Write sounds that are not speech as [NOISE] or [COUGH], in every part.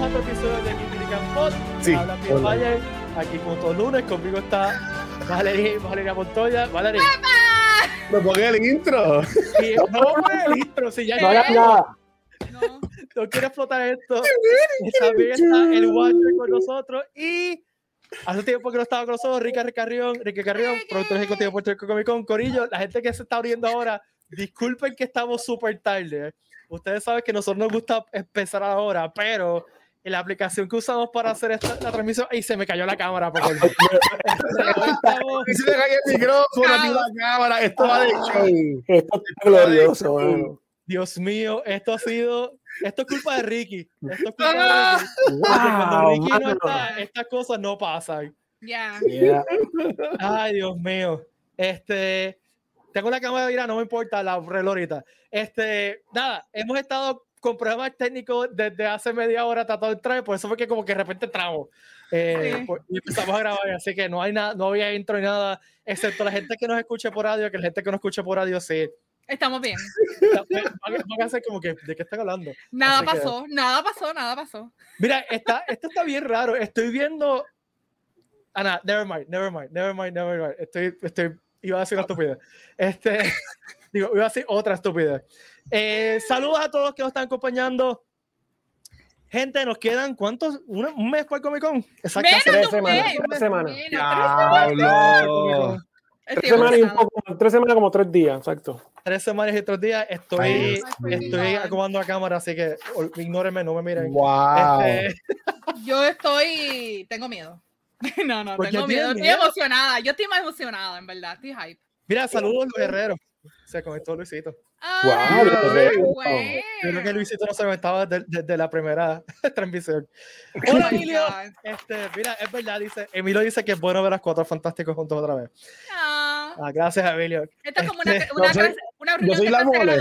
bienvenidos a otro episodio de Kikirikan Pod. Sí, Habla Pierre Valle, aquí junto lunes, conmigo está Valeria, Valeria Montoya. Valeria. ¿Me pongo el intro? Sí, no el intro, si ya no. No. no quiero explotar esto. También está el Watcher con nosotros y hace tiempo que no estaba con nosotros Rica Ricarrión, Rica Carrión, productor ejecutivo de Puerto Rico Comic Con, Corillo, la gente que se está abriendo ahora, disculpen que estamos súper tarde. Ustedes saben que a nosotros nos gusta empezar ahora, pero en la aplicación que usamos para hacer esta, la transmisión, y se me cayó la cámara. Porque... [LAUGHS] [LAUGHS] se me cayó el micrófono, la cámara, esto va de show. Esto es glorioso. Dios mío, esto ha sido, esto es culpa de Ricky. Esto es culpa de Ricky. cuando Ricky no está, estas cosas no pasan. Ya. Ay, Dios mío. Este, tengo la cámara de no me importa, la reloj ahorita. Este, nada, hemos estado con problemas técnicos desde hace media hora tratando de entrar, por eso fue que como que de repente entramos eh, pues, y empezamos a grabar, así que no hay nada, no había intro ni nada, excepto la gente que nos escuche por radio, que la gente que no escuche por radio sí. Estamos bien. Van a hacer como que, ¿de qué están hablando? Nada pasó, nada pasó, nada pasó. Mira, está, esto está bien raro. Estoy viendo. Ana, never mind, never mind, never mind, never mind. Estoy, estoy, iba a decir una estupidez. Este, [LAUGHS] digo, iba a decir otra estupidez. Eh, saludos a todos que nos están acompañando. Gente, nos quedan cuántos? ¿Un, mes para el Comic Con? Exactamente. Tres semanas. Tres semanas. Tres semanas y un poco, tres semanas como tres días, exacto. Tres semanas y tres días. Estoy, estoy acomodando la cámara, así que ignórenme, no me miren. Wow. Este... [LAUGHS] Yo estoy, tengo miedo. [LAUGHS] No, no, tengo miedo. Estoy emocionada. Yo estoy más emocionada, en verdad. Estoy hype. Mira, saludos, Luis Herrero. Se conectó Luisito. Ah, wow, creo que Luisito no se conectaba desde, desde la primera [LAUGHS] transmisión. Hola, oh Emilio. Este, mira, es verdad, dice. Emilio dice que es bueno ver a los cuatro fantásticos juntos otra vez. Ah, ah gracias, Emilio. Esto es como una, este, [LAUGHS] una, no soy, una reunión yo soy la mole.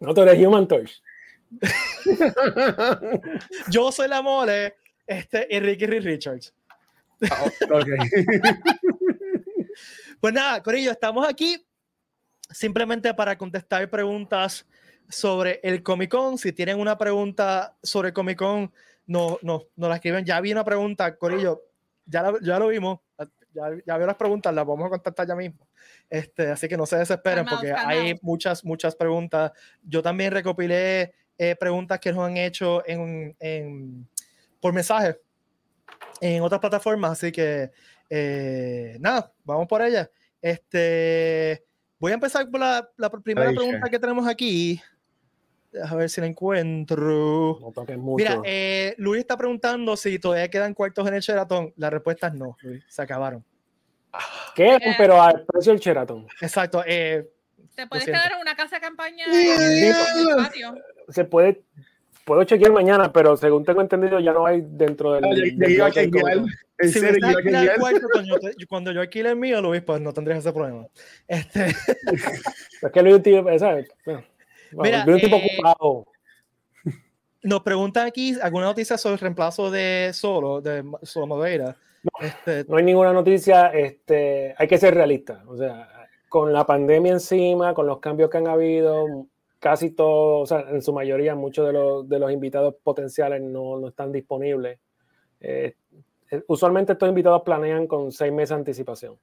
No, tú eres Human Torch. [LAUGHS] yo soy la mole este, Ricky Richards. Oh, okay. Pues nada, Corillo, estamos aquí simplemente para contestar preguntas sobre el Comic Con. Si tienen una pregunta sobre el Comic Con, no, no, no la escriben. Ya vi una pregunta, Corillo, ya, ya lo vimos, ya, ya vi las preguntas, las vamos a contestar ya mismo. Este, así que no se desesperen porque hay muchas, muchas preguntas. Yo también recopilé eh, preguntas que nos han hecho en, en, por mensaje en otras plataformas, así que eh, nada, vamos por ella. Este, voy a empezar por la, la primera pregunta que tenemos aquí. A ver si la encuentro. Mira, eh, Luis está preguntando si todavía quedan cuartos en el Sheraton. La respuesta es no, Luis, se acabaron. ¿Qué? Eh, Pero al precio del Sheraton. Exacto. Eh, ¿Te puedes quedar en una casa de campaña? Se puede, puedo chequear mañana, pero según tengo entendido, ya no hay dentro del. si cuando, yo alquile el mío, Luis, pues no tendrías ese problema. Este... [LAUGHS] es que Luis, ¿sabes? Bueno, Mira, un tipo eh, ocupado. Nos preguntan aquí alguna noticia sobre el reemplazo de Solo, de Solo Madeira. No, este... no hay ninguna noticia, este, hay que ser realista. O sea, con la pandemia encima, con los cambios que han habido, casi todos, o sea, en su mayoría, muchos de los, de los invitados potenciales no, no están disponibles. Eh, eh, usualmente estos invitados planean con seis meses de anticipación.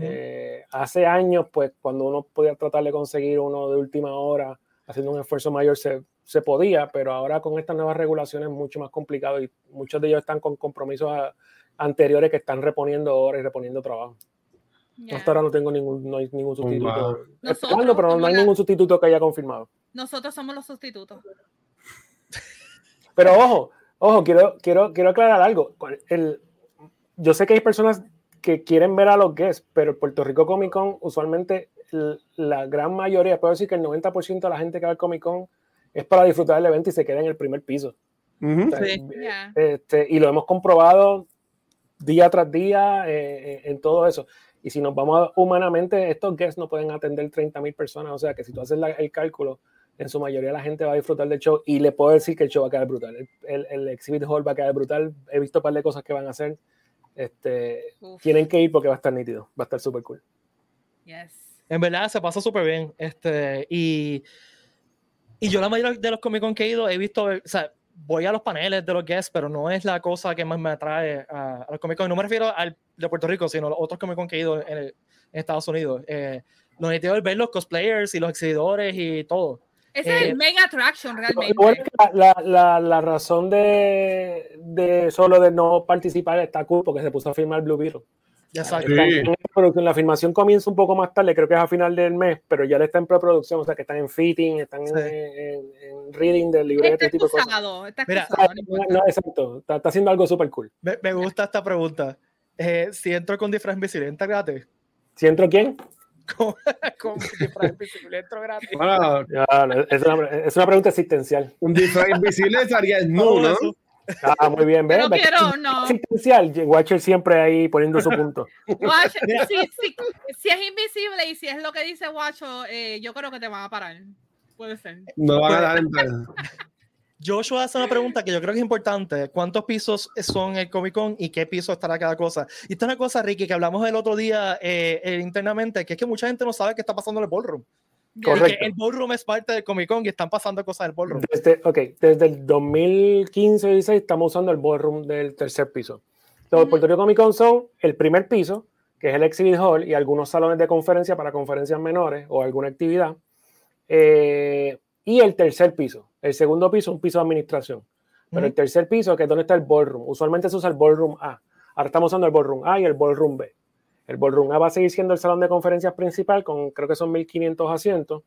Eh, hace años, pues, cuando uno podía tratar de conseguir uno de última hora, haciendo un esfuerzo mayor, se, se podía, pero ahora con estas nuevas regulaciones es mucho más complicado y muchos de ellos están con compromisos anteriores que están reponiendo horas y reponiendo trabajo. Hasta ahora no tengo ningún, no hay ningún sustituto. Nosotros, pero no, hay ningún sustituto que haya confirmado. Nosotros somos los sustitutos. [LAUGHS] Pero ojo, ojo, quiero, quiero, quiero aclarar algo. El, yo sé que hay personas que quieren ver a los guests, pero el Puerto Rico Comic Con, usualmente la gran mayoría, puedo decir que el 90% de la gente que va al Comic Con es para disfrutar del evento y se queda en el primer piso. este, y lo hemos comprobado día tras día eh, eh, en todo eso. Y si nos vamos humanamente, estos guests no pueden atender 30 mil personas. O sea que si tú haces el cálculo, en su mayoría la gente va a disfrutar del show. Y le puedo decir que el show va a quedar brutal. El, el, exhibit hall va a quedar brutal. He visto un par de cosas que van a hacer. Este, tienen que ir porque va a estar nítido. Va a estar súper cool. Yes. En verdad se pasa súper bien. Este, y, y yo la mayoría de los Comic Con que he ido he visto, o sea, voy a los paneles de los guests, pero no es la cosa que más me atrae a, a los Comic Con. No me refiero al de Puerto Rico, sino a los otros Comic Con que he ido en, el- en Estados Unidos. Eh, lo necesito es ver los cosplayers y los exhibidores y todo. Ese es Eh, el main attraction realmente. es la, la, la razón de, de solo de no participar está cool porque se puso a firmar Blue Beetle. Ya sabes. Sí. En preproducción. La filmación comienza un poco más tarde, creo que es a final del mes, pero ya le está en preproducción, o sea que están en fitting, están en, Sí. en- en reading del libreto, Está tipo de cosas. excusado, está Mira, excusado, no No, no, exacto, está, está haciendo algo súper cool. Me, me gusta esta pregunta. Eh, si entro con disfraz invisible, ¿entra gratis? ¿Si entro quién? Con, [LAUGHS] con disfraz invisible, entro gratis. Bueno, es, una, es una pregunta existencial. un disfraz invisible estaría Todo nu, ¿no? Ah, muy bien, ¿ves? Pero ¿Ves que quiero, es no. Existencial, Watcher siempre ahí poniendo su punto. Watch, si, si- si es invisible y si es lo que dice Guacho, eh, yo creo que te van a parar. Puede ser. No van a dar entrada. [LAUGHS] Joshua hace una pregunta que yo creo que es importante. ¿Cuántos pisos son el Comic Con y qué piso estará cada cosa? Y esta es una cosa, Ricky, que hablamos el otro día eh, eh, internamente, que es que mucha gente no sabe qué está pasando en el ballroom. Correcto. El ballroom es parte del Comic Con y están pasando cosas del ballroom. Desde, ok, desde el 2015-16 estamos usando el ballroom del tercer piso. Los Ujú. Puerto Rico Comic Con son el primer piso, que es el Exhibit Hall, y algunos salones de conferencia para conferencias menores o alguna actividad. Eh, y el tercer piso. El segundo piso, un piso de administración. Pero el Ujú. tercer piso, que es donde está el ballroom. Usualmente se usa el ballroom A. Ahora estamos usando el ballroom A y el ballroom B. El ballroom A va a seguir siendo el salón de conferencias principal, con creo que son 1500 asientos.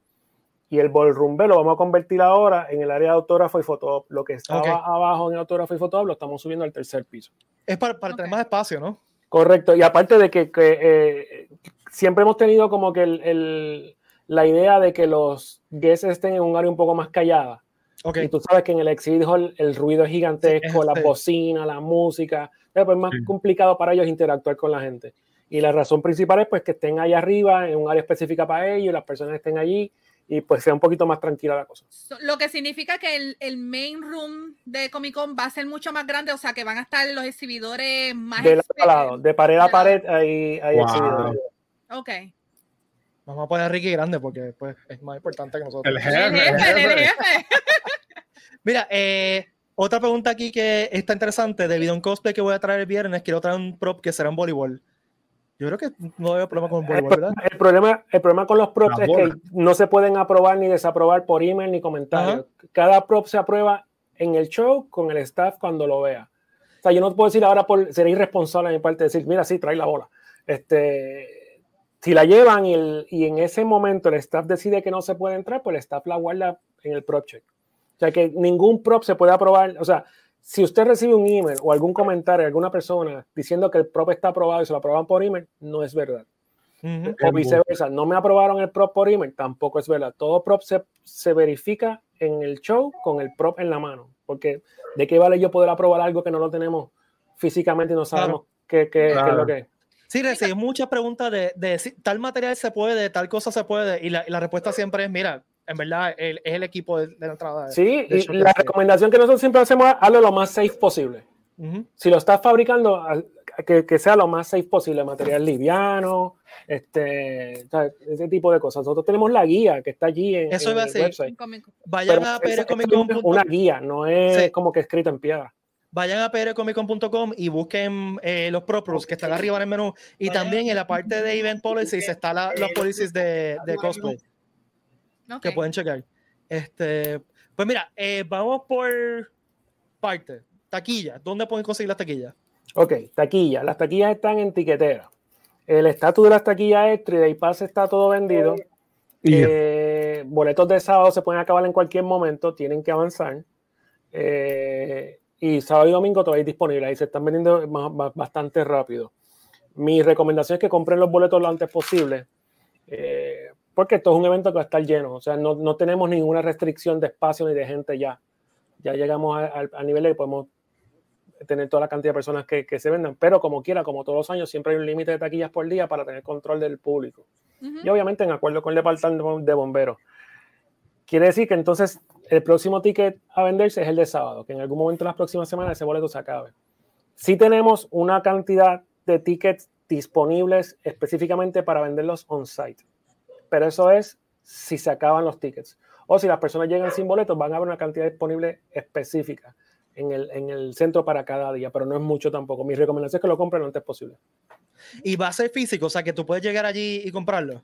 Y el ballroom B lo vamos a convertir ahora en el área de autógrafo y foto. Lo que estaba Ok. abajo en autógrafo y foto lo estamos subiendo al tercer piso. Es para, para tener Ok. más espacio, ¿no? Correcto. Y aparte de que, que, eh, siempre hemos tenido como que el- el- la idea de que los guests estén en un área un poco más callada. Ok. Y tú sabes que en el Exhibit Hall el ruido es gigantesco, Sí, la sí. bocina, la música. Es más Sí. complicado para ellos interactuar con la gente. Y la razón principal es pues que estén allá arriba, en un área específica para ellos, las personas estén allí y pues sea un poquito más tranquila la cosa. Lo que significa que el, el main room de Comic Con va a ser mucho más grande, o sea que van a estar los exhibidores más De lado a exper- lado, de pared a pared, hay, hay Wow. exhibidores. Ok. Vamos a poner a Ricky grande porque pues, es más importante que nosotros. El jefe, el jefe, el jefe. jefe. [LAUGHS] Mira, eh, otra pregunta aquí que está interesante. Debido a un cosplay que voy a traer el viernes, quiero traer un prop que será en voleibol. Yo creo que no veo problema con el El, voleibol, ¿verdad? el problema, el problema con los props es que no se pueden aprobar ni desaprobar por email ni comentarios. Cada prop se aprueba en el show con el staff cuando lo vea. O sea, yo no puedo decir ahora por ser irresponsable de mi parte decir, mira, sí, trae la bola. Este, si la llevan y, el- y en ese momento el staff decide que no se puede entrar, pues el staff la guarda en el prop check. O sea, que ningún prop se puede aprobar. O sea, si usted recibe un email o algún comentario de alguna persona diciendo que el prop está aprobado y se lo aproban por email, no es verdad Ujú. o viceversa. No me aprobaron el prop por email, tampoco es verdad. Todo prop se, se verifica en el show con el prop en la mano. Porque de qué vale yo poder aprobar algo que no lo tenemos físicamente y no sabemos qué, qué- qué es Claro. lo que es. Sí, recibí muchas preguntas de, de si tal material se puede, tal cosa se puede, y la, y la respuesta siempre es, mira, en verdad el- es el equipo de, de la entrada. Sí, de y la recomendación que nosotros siempre hacemos es hazlo lo más safe posible. Ujú. Si lo estás fabricando, que, que sea lo más safe posible, material liviano, este, o sea, ese tipo de cosas. Nosotros tenemos la guía que está allí en, Eso en iba a el decir. website. Vayan Pero a es una guía, no es Sí. como que escrito en piedra. vayan a prcomiccon.com y busquen eh, los propros que están arriba en el menú. Y también en la parte de Event Policies está la, los policies de, de cosplay Que pueden checar. Este, pues mira, eh, vamos por parte. Taquilla. ¿Dónde pueden conseguir las taquillas? Ok, taquilla. Las taquillas están en tiquetera. El estatus de las taquillas es 3 Pass está todo vendido. Y ya. Eh, boletos de sábado se pueden acabar en cualquier momento, tienen que avanzar. Eh, y sábado y domingo todavía disponibles y se están vendiendo más- más- bastante rápido. Mi recomendación es que compren los boletos lo antes posible, eh, porque esto es un evento que va a estar lleno. O sea, no, no tenemos ninguna restricción de espacio ni de gente ya. Ya llegamos al nivel de que podemos tener toda la cantidad de personas que, que se vendan, pero como quiera, como todos los años, siempre hay un límite de taquillas por día para tener control del público Ujú. y obviamente en acuerdo con el departamento de bomberos. Quiere decir que entonces el próximo ticket a venderse es el de sábado, que en algún momento en las próximas semanas ese boleto se acabe. Sí tenemos una cantidad de tickets disponibles específicamente para venderlos on-site, pero eso es si se acaban los tickets. o si las personas llegan sin boletos, van a haber una cantidad disponible específica en el, en el centro para cada día, pero no es mucho tampoco. Mi recomendación es que lo compren lo antes posible. ¿Y va a ser físico? O sea, que tú puedes llegar allí y comprarlo.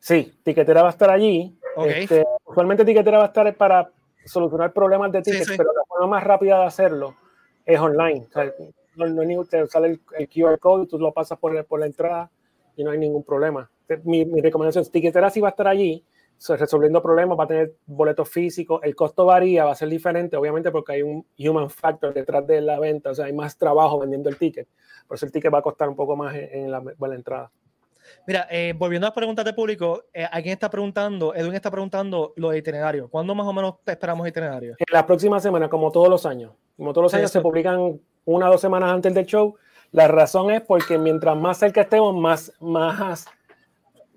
Sí, Tiquetera va a estar allí. Este, usualmente Tiquetera va a estar para solucionar problemas de tickets, pero la forma más rápida de hacerlo es online. O sea, no, no ni usted sale el, QR code, tú lo pasas por, por la entrada y no hay ningún problema. Mi, mi recomendación es Tiquetera sí va a estar allí, resolviendo problemas, va a tener boletos físicos, el costo varía, va a ser diferente, obviamente porque hay un human factor detrás de la venta, o sea, hay más trabajo vendiendo el ticket, por eso el ticket va a costar un poco más en, la, la, entrada. Mira, eh, volviendo a las preguntas de público, eh, alguien está preguntando, Edwin está preguntando lo de itinerario. ¿Cuándo más o menos esperamos itinerario? En la próxima semana, como todos los años. Como todos los años se publican una o dos semanas antes del show. La razón es porque mientras más cerca estemos, más, más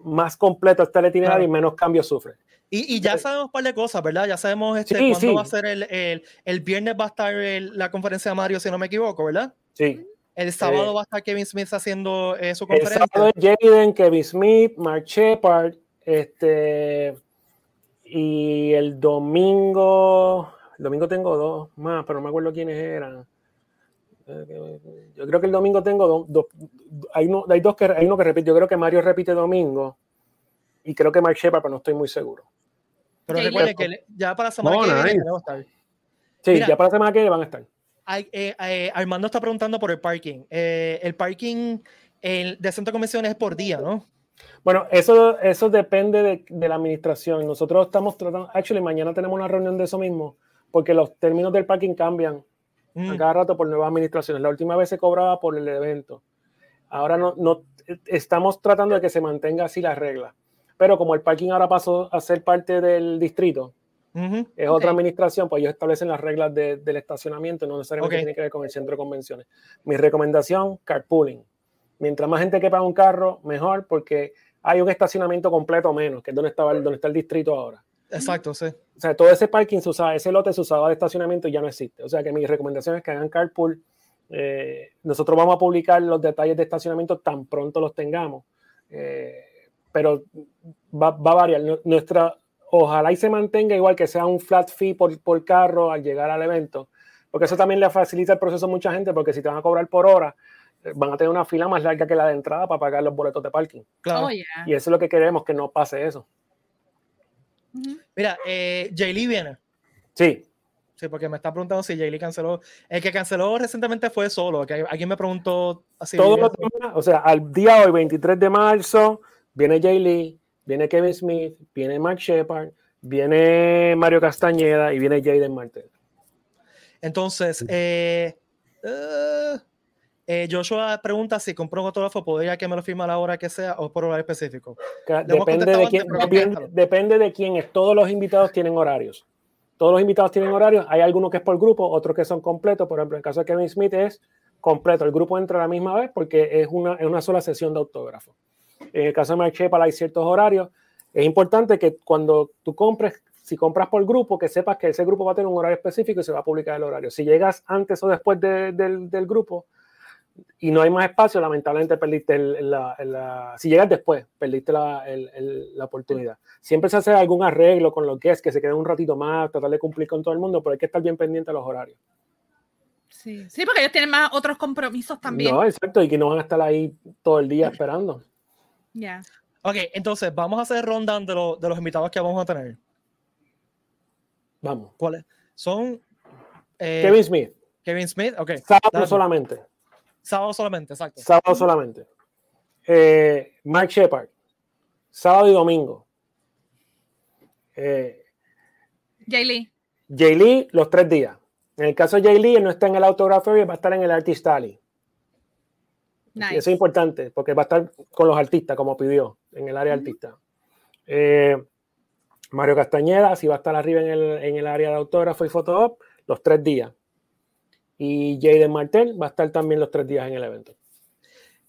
más completo está el itinerario y menos cambios sufre. Y, y, ya sabemos un par de cosas, ¿verdad? Ya sabemos este, cuándo va a ser el, el, el, viernes va a estar la conferencia de Mario, si no me equivoco, ¿verdad? Sí. El sábado va a estar Kevin Smith haciendo eh, su conferencia. El sábado es Jaden, Kevin Smith, Mark Shepard, este, y el domingo, el domingo tengo dos más, pero no me acuerdo quiénes eran. Yo creo que el domingo tengo dos. hay, uno, hay dos que hay uno que repite. Yo creo que Mario repite domingo y creo que Mark Shepard, pero no estoy muy seguro. Pero recuerde que ya para la semana que viene van a estar. Sí, ya para la semana que viene van a estar. Eh, eh, Armando está preguntando por el parking. Eh, el parking el de centro de convenciones es por día, ¿no? Bueno, eso, eso depende de, de, la administración. Nosotros estamos tratando, actually, mañana tenemos una reunión de eso mismo, porque los términos del parking cambian mm. cada rato por nuevas administraciones. La última vez se cobraba por el evento. Ahora no, no estamos tratando de que se mantenga así la regla. Pero como el parking ahora pasó a ser parte del distrito, es otra administración, pues ellos establecen las reglas de, del estacionamiento, no necesariamente tiene que ver con el centro de convenciones. Mi recomendación, carpooling. Mientras más gente quepa un carro, mejor, porque hay un estacionamiento completo menos, que es donde, estaba donde está el distrito ahora. Exacto, sí. O sea, todo ese parking se usaba, ese lote se usaba de estacionamiento y ya no existe. O sea que mi recomendación es que hagan carpool. Eh, nosotros vamos a publicar los detalles de estacionamiento tan pronto los tengamos. Eh, pero va, va, a variar. Nuestra, ojalá y se mantenga igual que sea un flat fee por, por carro al llegar al evento, porque eso también le facilita el proceso a mucha gente, porque si te van a cobrar por hora, eh, van a tener una fila más larga que la de entrada para pagar los boletos de parking. Claro. Oh, y eso es lo que queremos, que no pase eso. Mira, eh, Lee viene. Sí. Sí, porque me está preguntando si Lee canceló. El que canceló recientemente fue solo. Que alguien me preguntó así. Todos los días, o sea, al día hoy, 23 de marzo, viene Lee, viene Kevin Smith, viene Mark Shepard, viene Mario Castañeda y viene Jaden Martel. Entonces, eh, uh, eh, Joshua pregunta si compró un autógrafo, ¿podría que me lo firme a la hora que sea o por horario específico? Depende de, quién, depende, de quién es. Todos los invitados tienen horarios. Todos los invitados tienen horarios. Hay algunos que es por grupo, otros que son completos. Por ejemplo, en el caso de Kevin Smith es completo. El grupo entra a la misma vez porque es una, es una sola sesión de autógrafo. En el caso de Shepard hay ciertos horarios. Es importante que cuando tú compres, si compras por grupo, que sepas que ese grupo va a tener un horario específico y se va a publicar el horario. Si llegas antes o después del, del grupo, y no hay más espacio, lamentablemente perdiste la, si llegas después, perdiste la, la, oportunidad. Siempre se hace algún arreglo con lo que es, que se quede un ratito más, tratar de cumplir con todo el mundo, pero hay que estar bien pendiente de los horarios. Sí, sí, porque ellos tienen más otros compromisos también. No, exacto, y que no van a estar ahí todo el día esperando. Ya. Ok, entonces vamos a hacer ronda de, de los invitados que vamos a tener. Vamos. ¿Cuáles? Son. Eh, Kevin Smith. Kevin Smith, ok. Sábado solamente. Sábado solamente, exacto. Sábado solamente. Eh, Mike Shepard. Sábado y domingo. Eh, Jay Lee. Jay Lee, los tres días. En el caso de Jay Lee, él no está en el Autograph va a estar en el Artist Alley. Nice. Eso es importante, porque va a estar con los artistas, como pidió, en el área artista. Eh, Mario Castañeda, si va a estar arriba en el, en el área de autógrafo y foto los tres días y Jaden Martel va a estar también los tres días en el evento.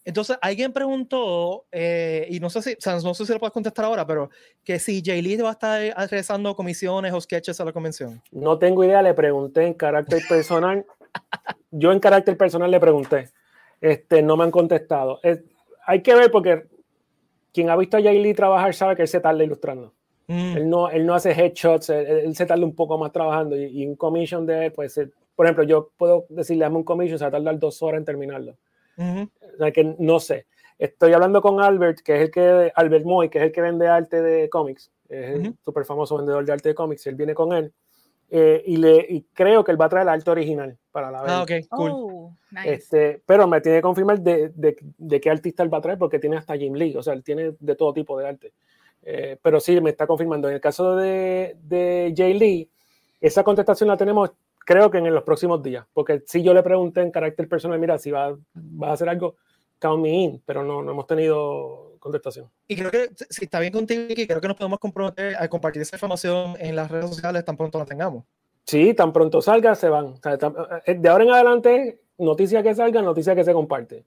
Entonces, alguien preguntó, eh, y no sé, si, o sea, no sé si lo puedes contestar ahora, pero que si Jay Lee va a estar realizando comisiones o sketches a la convención. No tengo idea, le pregunté en carácter personal. [LAUGHS] yo en carácter personal le pregunté. Este, no me han contestado. hay que ver porque quien ha visto a Jay Lee trabajar sabe que él se tarda ilustrando. Mm. Él, no, él no hace headshots, él, se tarda un poco más trabajando y, un commission de él, pues, por ejemplo, yo puedo decirle, a un commission, se va a tardar dos horas en terminarlo. O sea, que no sé. Estoy hablando con Albert, que es el que, Albert Moy, que es el que vende arte de cómics, es el súper famoso vendedor de arte de cómics, él viene con él. Eh, y, le, y creo que él va a traer el arte original para la venta. Ah, ok, cool. Oh, este, pero me tiene que confirmar de, de, de, qué artista él va a traer, porque tiene hasta Jim Lee, o sea, él tiene de todo tipo de arte. Eh, pero sí, me está confirmando. En el caso de, de Jay Lee, esa contestación la tenemos, creo que en los próximos días, porque si yo le pregunté en carácter personal, mira, si va, va a hacer algo, count me in, pero no, no hemos tenido contestación. Y creo que si está bien contigo, creo que nos podemos comprometer a compartir esa información en las redes sociales tan pronto la tengamos. Sí, tan pronto salga, se van. Eh, de ahora en adelante, noticia que salga, noticia que se comparte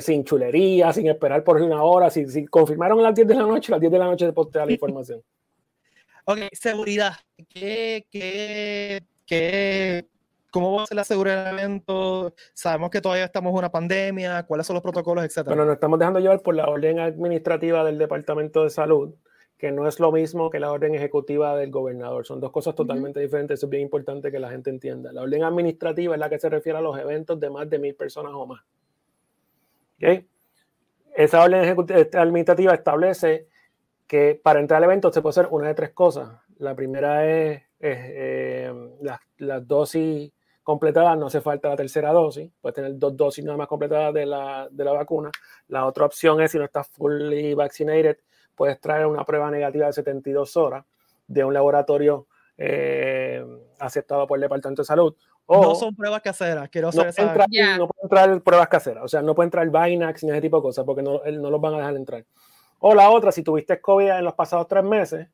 sin chulería, sin esperar por una hora. Si, si, confirmaron a las 10 de la noche, a las 10 de la noche se postea la [LAUGHS] información. ok, seguridad. ¿Qué, qué, qué, ¿Cómo va a ser la seguridad del evento? Sabemos que todavía estamos en una pandemia. ¿Cuáles son los protocolos, etcétera? Bueno, nos estamos dejando llevar por la orden administrativa del Departamento de Salud, que no es lo mismo que la orden ejecutiva del gobernador. Son dos cosas totalmente diferentes. Eso es bien importante que la gente entienda. La orden administrativa es la que se refiere a los eventos de más de mil personas o más. Esa orden este, administrativa establece que para entrar al evento se puede hacer una de tres cosas. La primera es, eh, las, dosis completadas, no hace falta la tercera dosis, puedes tener dos dosis nada más completadas de la, de la vacuna. La otra opción es, si no estás fully vaccinated, puedes traer una prueba negativa de 72 horas de un laboratorio eh, aceptado por el Departamento de Salud no son pruebas caseras, quiero no, entrar, no pueden entrar pruebas caseras, o sea, no puede entrar Vinax ni ese tipo de cosas porque no, no los van a dejar entrar. O la otra, si tuviste COVID en los pasados tres meses,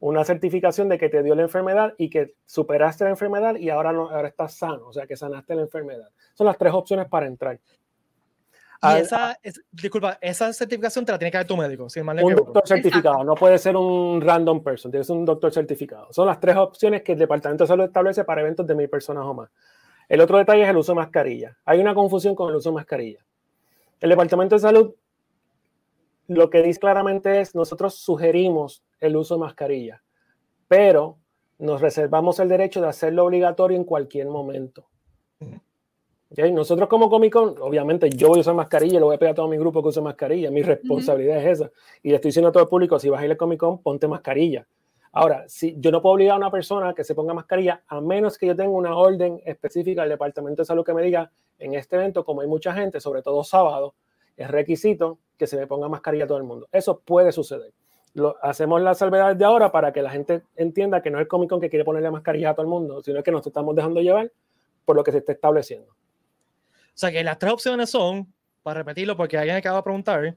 una certificación de que te dio la enfermedad y que superaste la enfermedad y ahora, no, ahora estás sano, o sea, que sanaste la enfermedad. Son las tres opciones para entrar. Y esa, disculpa, esa certificación te la tiene que dar tu médico, si mal Un doctor certificado, no puede ser un random person, tiene que ser un doctor certificado. Son las tres opciones que el Departamento de Salud establece para eventos de mil personas o más. El otro detalle es el uso de mascarilla. Hay una confusión con el uso de mascarilla. El Departamento de Salud lo que dice claramente es, nosotros sugerimos el uso de mascarilla, pero nos reservamos el derecho de hacerlo obligatorio en cualquier momento. Nosotros como Comic Con, obviamente yo voy a usar mascarilla, lo voy a pedir a todo mi grupo que use mascarilla, mi responsabilidad es esa. Y le estoy diciendo a todo el público, si vas a ir al Comic Con, ponte mascarilla. Ahora, si yo no puedo obligar a una persona que se ponga mascarilla, a menos que yo tenga una orden específica del Departamento de Salud que me diga, en este evento, como hay mucha gente, sobre todo sábado, es requisito que se me ponga mascarilla a todo el mundo. Eso puede suceder. Lo, hacemos la salvedad de ahora para que la gente entienda que no es el Comic Con que quiere ponerle mascarilla a todo el mundo, sino que nos estamos dejando llevar por lo que se está estableciendo. O sea que las tres opciones son, para repetirlo, porque alguien acaba de preguntar,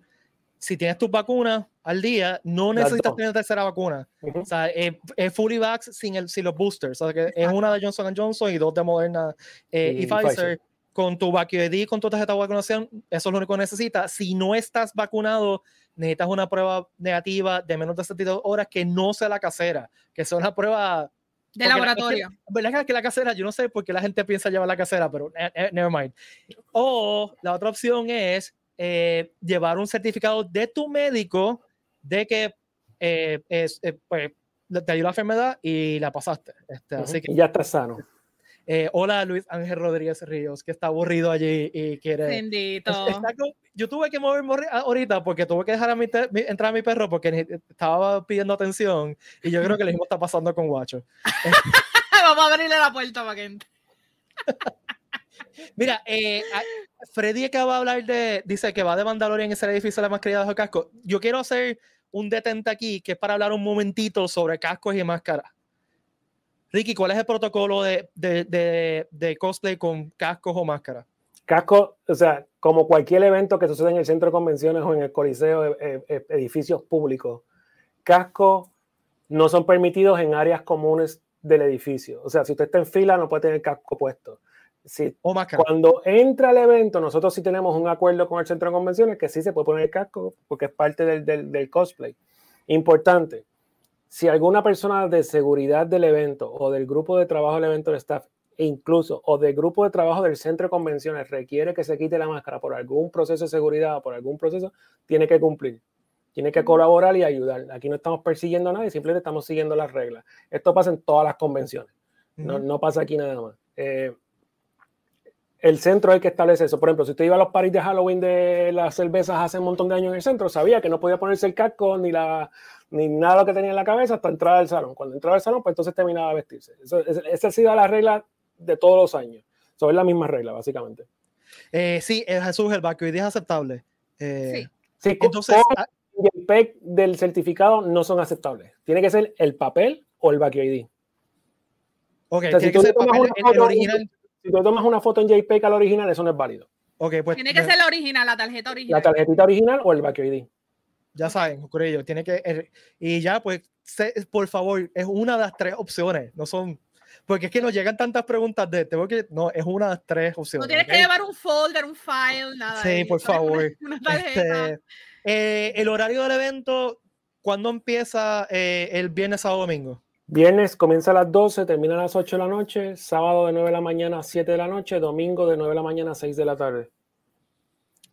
si tienes tus vacunas al día, no necesitas tener tercera vacuna. O sea, es, fully vax sin, el, sin los boosters. O sea, que es una de Johnson Johnson y dos de Moderna eh, y, Pfizer. Con tu ID, con tu tarjeta de vacunación, eso es lo único que necesitas. Si no estás vacunado, necesitas una prueba negativa de menos de 72 horas que no sea la casera, que sea una prueba de laboratorio. La, ¿Verdad que la casera? Yo no sé por qué la gente piensa llevar la casera, pero eh, eh, never mind. O la otra opción es eh, llevar un certificado de tu médico de que es, pues, te dio la enfermedad y la pasaste. Este, así que, ya estás sano. Eh, hola Luis Ángel Rodríguez Ríos, que está aburrido allí y quiere. Bendito. yo tuve que moverme ahorita porque tuve que dejar a mi entrar a mi perro porque estaba pidiendo atención y yo creo que lo mismo está pasando con Guacho. [LAUGHS] Vamos a abrirle la puerta para que entre. Mira, eh, Freddy acaba de hablar de. Dice que va a demandar en ese edificio de la mascarilla de casco. Yo quiero hacer un detente aquí que es para hablar un momentito sobre cascos y máscaras. Ricky, ¿cuál es el protocolo de, de, de, cosplay con cascos o máscaras? Casco, o sea, como cualquier evento que sucede en el centro de convenciones o en el coliseo, eh, eh, eh, edificios públicos, cascos no son permitidos en áreas comunes del edificio. O sea, si usted está en fila, no puede tener casco puesto. Si, o máscara. Cuando entra al evento, nosotros sí tenemos un acuerdo con el centro de convenciones que sí se puede poner el casco porque es parte del, del, del cosplay. Importante si alguna persona de seguridad del evento o del grupo de trabajo del evento de staff, e incluso o del grupo de trabajo del centro de convenciones requiere que se quite la máscara por algún proceso de seguridad o por algún proceso, tiene que cumplir. Tiene que colaborar y ayudar. Aquí no estamos persiguiendo a nadie, simplemente estamos siguiendo las reglas. Esto pasa en todas las convenciones. No, no pasa aquí nada más. Eh, el centro hay que establecer eso. Por ejemplo, si usted iba a los paris de Halloween de las cervezas hace un montón de años en el centro, sabía que no podía ponerse el casco ni, la, ni nada que tenía en la cabeza hasta entrar al salón. Cuando entraba al salón, pues entonces terminaba de vestirse. esa ha sido la regla de todos los años. Eso es la misma regla, básicamente. Eh, sí, Jesús, el ID es aceptable. Eh, sí. sí. Entonces, el PEC del certificado no son aceptables. Tiene que ser el papel o el ID. Ok, si tú tomas una foto en JPEG al original, eso no es válido. Okay, pues, tiene que ser la original, la tarjeta original. La tarjetita original o el ID. Ya saben, ello, tiene que. Y ya, pues, por favor, es una de las tres opciones, no son porque es que nos llegan tantas preguntas de tengo que no es una de las tres opciones. No tienes que llevar un folder, un file, nada. Sí, por favor. Este, eh, el horario del evento, ¿cuándo empieza eh, el viernes, sábado, domingo? Viernes comienza a las 12, termina a las 8 de la noche, sábado de 9 de la mañana a 7 de la noche, domingo de 9 de la mañana a 6 de la tarde.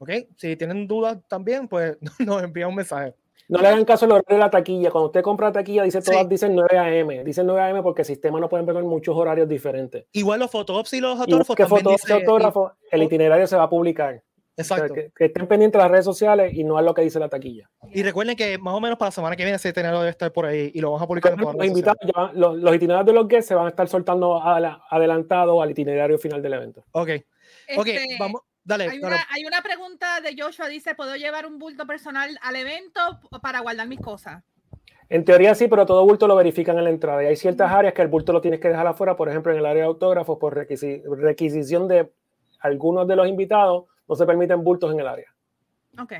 Ok, si tienen dudas también, pues [LAUGHS] nos envían un mensaje. No le hagan caso al horario de la taquilla. Cuando usted compra la taquilla, dice todas dicen 9 a.m. Dicen 9 a.m. porque el sistema no puede empezar muchos horarios diferentes. Igual los fotógrafos y los autógrafos. Que fotógrafos autógrafos, el itinerario se va a publicar. Exacto. que, estén pendientes de las redes sociales y no es lo que dice la taquilla. Y recuerden que más o menos para la semana que viene ese itinerario debe estar por ahí y lo vamos a publicar en los, invitados los, los, itinerarios de los guests se van a estar soltando adelantado al itinerario final del evento. Ok. Ok, este, vamos. Dale, hay, una, pregunta de Joshua, dice, ¿puedo llevar un bulto personal al evento para guardar mis cosas? En teoría sí, pero todo bulto lo verifican en la entrada. Y hay ciertas áreas que el bulto lo tienes que dejar afuera, por ejemplo, en el área de autógrafos, por requisición de algunos de los invitados, no se permiten bultos en el área. Ok.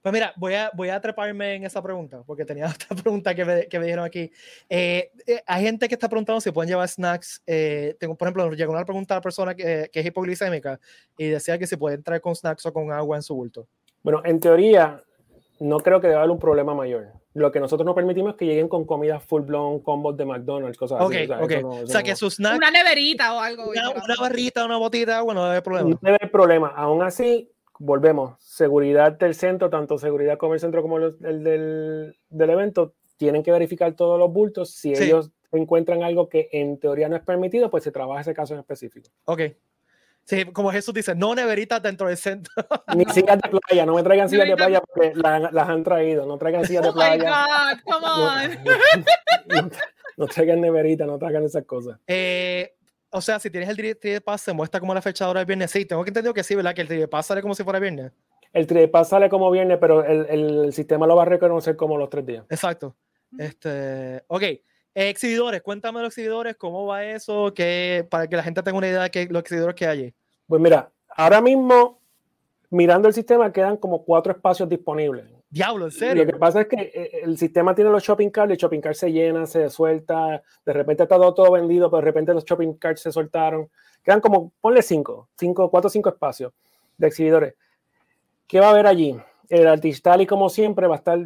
Pues mira, voy a, voy a treparme en esa pregunta, porque tenía [LAUGHS] otra pregunta que me, que me dijeron aquí. Eh, eh, hay gente que está preguntando si pueden llevar snacks. Eh, tengo, por ejemplo, llegó una pregunta a la persona que, que, es hipoglicémica y decía que si pueden traer con snacks o con agua en su bulto. Bueno, en teoría, no creo que deba haber un problema mayor. Lo que nosotros no permitimos es que lleguen con comida full blown, combos de McDonald's, cosas así. O sea, okay. o sea que sus snacks. Una neverita o algo. Una, una barrita, una botita agua, no debe haber problema. No debe haber problema. Aún así, volvemos, seguridad del centro, tanto seguridad como el centro como el del, del, evento, tienen que verificar todos los bultos. Si ellos encuentran algo que en teoría no es permitido, pues se trabaja ese caso en específico. Ok. Sí, como Jesús dice, no neveritas dentro del centro. [LAUGHS] Ni sillas de playa, no me traigan sillas de playa porque las, han traído, no traigan sillas de playa. Oh my God, come on. No, traigan neveritas, no traigan esas cosas. Eh, o sea, si tienes el 3 Pass, se muestra como la fecha ahora del viernes. Sí, tengo que entender que sí, ¿verdad? Que el 3 Pass sale como si fuera viernes. El 3 Pass sale como viernes, pero el, el, sistema lo va a reconocer como los tres días. Exacto. Este, ok. exhibidores, cuéntame los exhibidores, cómo va eso, que, para que la gente tenga una idea de que, los exhibidores que hay. Pues mira, ahora mismo, mirando el sistema, quedan como cuatro espacios disponibles. Diablo, en serio. Lo que pasa es que eh, el sistema tiene los shopping carts, el shopping cart se llena, se suelta, de repente está todo, todo vendido, pero de repente los shopping carts se soltaron. Quedan como, ponle cinco, cinco, cuatro o cinco espacios de exhibidores. ¿Qué va a haber allí? El artista, y como siempre, va a estar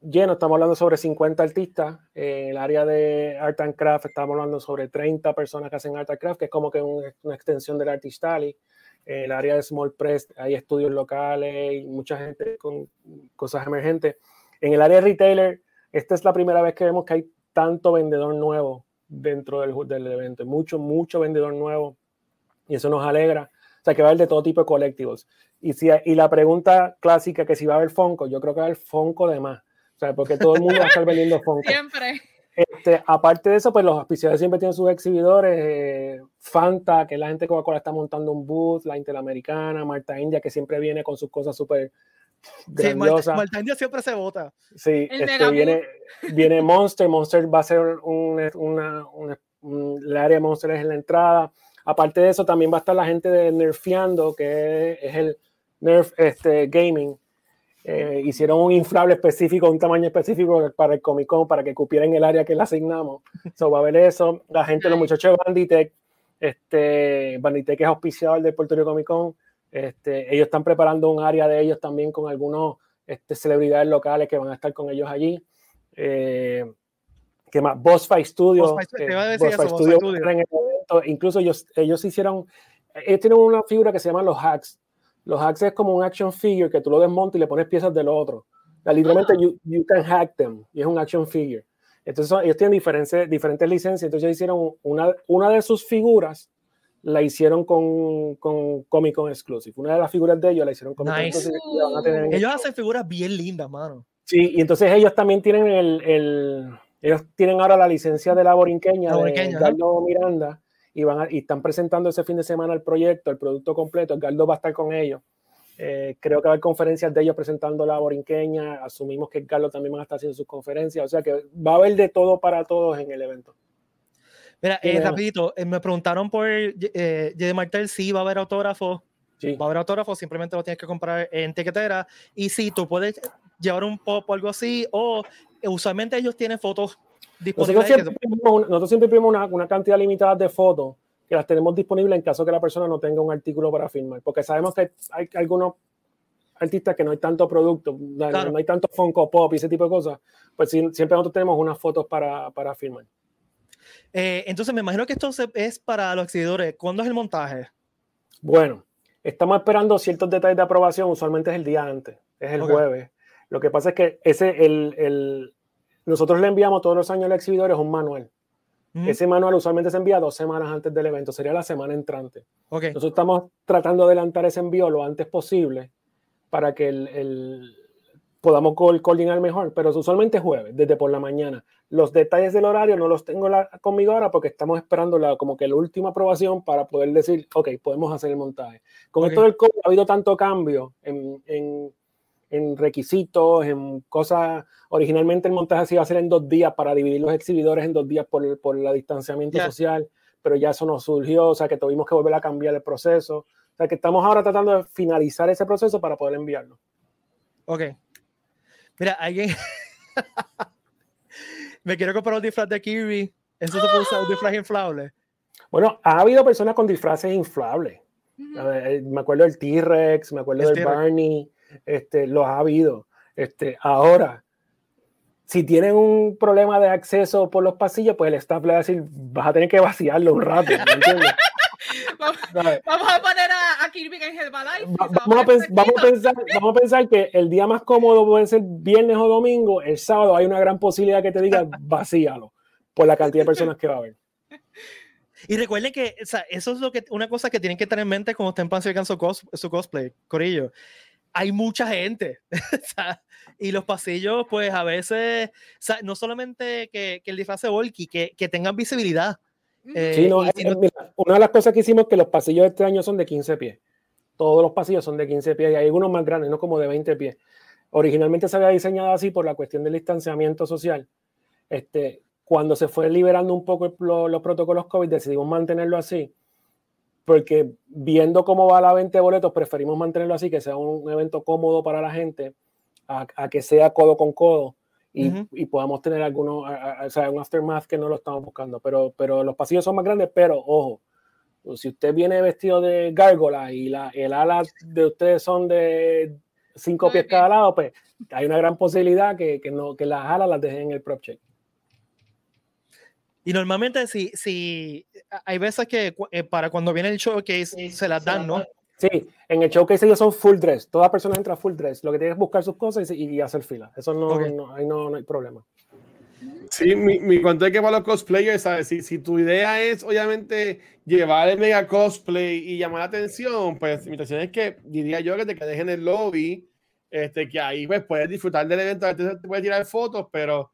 lleno. Estamos hablando sobre 50 artistas. En el área de Art and Craft estamos hablando sobre 30 personas que hacen Art and Craft, que es como que una extensión del Artistali el área de Small Press hay estudios locales y mucha gente con cosas emergentes. En el área de retailer, esta es la primera vez que vemos que hay tanto vendedor nuevo dentro del, del evento, mucho, mucho vendedor nuevo y eso nos alegra. O sea, que va a haber de todo tipo de colectivos. Y, si, y la pregunta clásica que si va a haber Fonco, yo creo que va a haber Fonco de más. O sea, porque todo el mundo va a estar vendiendo Fonco. [LAUGHS] Siempre. Este, aparte de eso, pues los auspiciadores siempre tienen sus exhibidores. Eh, Fanta, que la gente Coca-Cola está montando un booth, la Interamericana, Marta India, que siempre viene con sus cosas súper grandiosas. Sí, Marta, India siempre se vota. Sí, este, viene, [LAUGHS] viene Monster. Monster va a ser un, una, el área de Monster es en la entrada. Aparte de eso, también va a estar la gente de Nerfeando, que es, el Nerf este, Gaming eh, hicieron un inflable específico, un tamaño específico para el Comic Con, para que cupieran el área que le asignamos. So, va a haber eso. La gente, los muchachos de Banditech, este, Banditech es auspiciador del Puerto Rico Comic Con. Este, ellos están preparando un área de ellos también con algunos este, celebridades locales que van a estar con ellos allí. Eh, ¿Qué más? Boss Fight Studio. Incluso ellos, ellos hicieron, ellos tienen una figura que se llama los hacks, los hacks es como un action figure que tú lo desmontas y le pones piezas del otro. literalmente, you, you, can hack them. Y es un action figure. Entonces, ellos tienen diferentes, diferentes licencias. Entonces, ellos hicieron una, una de sus figuras, la hicieron con, con Comic Con Exclusive. Una de las figuras de ellos la hicieron con nice. Con Exclusive. Ellos hacen figuras bien lindas, mano. Sí, y entonces ellos también tienen el, el ellos tienen ahora la licencia de la borinqueña, de Galdo Miranda y, van y están presentando ese fin de semana el proyecto, el producto completo. Galdo va a estar con ellos. Eh, creo que va a haber conferencias de ellos presentando la borinqueña. Asumimos que Carlos también va a estar haciendo sus conferencias. O sea que va a haber de todo para todos en el evento. Mira, eh, rapidito, eh, me preguntaron por eh. Martel si va a haber autógrafo. Sí. Va a haber autógrafo, simplemente lo tienes que comprar en tiquetera. Y si tú puedes llevar un pop o algo así, o usualmente ellos tienen fotos disponibles. Nosotros siempre imprimimos, una, una, cantidad limitada de fotos que las tenemos disponibles en caso que la persona no tenga un artículo para firmar, porque sabemos que hay algunos artistas que no hay tanto producto, no, hay tanto Funko Pop y ese tipo de cosas, pues siempre nosotros tenemos unas fotos para, para firmar. Eh, entonces me imagino que esto es para los exhibidores. ¿Cuándo es el montaje? Bueno, estamos esperando ciertos detalles de aprobación, usualmente es el día antes, es el jueves. Lo que pasa es que ese, el, el, nosotros le enviamos todos los años al exhibidor un manual. Ese manual usualmente se envía dos semanas antes del evento, sería la semana entrante. Okay. Nosotros estamos tratando de adelantar ese envío lo antes posible para que el, el podamos coordinar mejor, pero usualmente es jueves, desde por la mañana. Los detalles del horario no los tengo la, conmigo ahora porque estamos esperando la, como que la última aprobación para poder decir, ok, podemos hacer el montaje. Con esto del COVID ha habido tanto cambio en, en en requisitos, en cosas. Originalmente el montaje se iba a hacer en dos días para dividir los exhibidores en dos días por el, por el distanciamiento social, pero ya eso no surgió, o sea que tuvimos que volver a cambiar el proceso. O sea que estamos ahora tratando de finalizar ese proceso para poder enviarlo. Ok. Mira, alguien. [LAUGHS] Me quiero comprar un disfraz de Kirby. ¿Eso se puede usar un disfraz inflable? Bueno, ha habido personas con disfraces inflables. me acuerdo del T-Rex, me acuerdo del Barney este, los ha habido. Este, ahora, si tienen un problema de acceso por los pasillos, pues el staff le va a decir, vas a tener que vaciarlo un rato. [LAUGHS] vamos, a poner a, Kirby en Herbalife. vamos, a vamos, a pensar, vamos a pensar que el día más cómodo puede ser viernes o domingo. El sábado hay una gran posibilidad que te diga [LAUGHS] vacíalo por la cantidad de personas que va a haber. Y recuerden que o sea, eso es lo que, una cosa que tienen que tener en mente cuando estén planificando su, cos, su cosplay, Corillo hay mucha gente. [LAUGHS] y los pasillos, pues a veces, no solamente que, que, el disfraz se volky, que, que tengan visibilidad. Eh, sí, no, una de las cosas que hicimos es que los pasillos de este año son de 15 pies. Todos los pasillos son de 15 pies y hay algunos más grandes, no como de 20 pies. Originalmente se había diseñado así por la cuestión del distanciamiento social. Este, cuando se fue liberando un poco los protocolos COVID, decidimos mantenerlo así porque viendo cómo va la venta de boletos, preferimos mantenerlo así, que sea un evento cómodo para la gente, a, que sea codo con codo y, y podamos tener algunos, o sea, un aftermath que no lo estamos buscando. Pero, pero los pasillos son más grandes, pero ojo, si usted viene vestido de gárgola y la, el ala de ustedes son de cinco pies cada lado, pues hay una gran posibilidad que, que, no, que las alas las dejen en el prop check. Y normalmente si, si hay veces que eh, para cuando viene el showcase se las dan, ¿no? Sí, en el showcase ellos son full dress. Toda persona entra full dress. Lo que tienes es buscar sus cosas y, hacer fila. Eso no, no, ahí no, no, hay problema. Sí, mi, mi cuento es que para los cosplayers, ¿sabes? Si, si tu idea es obviamente llevar el mega cosplay y llamar la atención, pues mi intención es que diría yo que te quedes en el lobby, este, que ahí pues puedes disfrutar del evento, te puedes tirar fotos, pero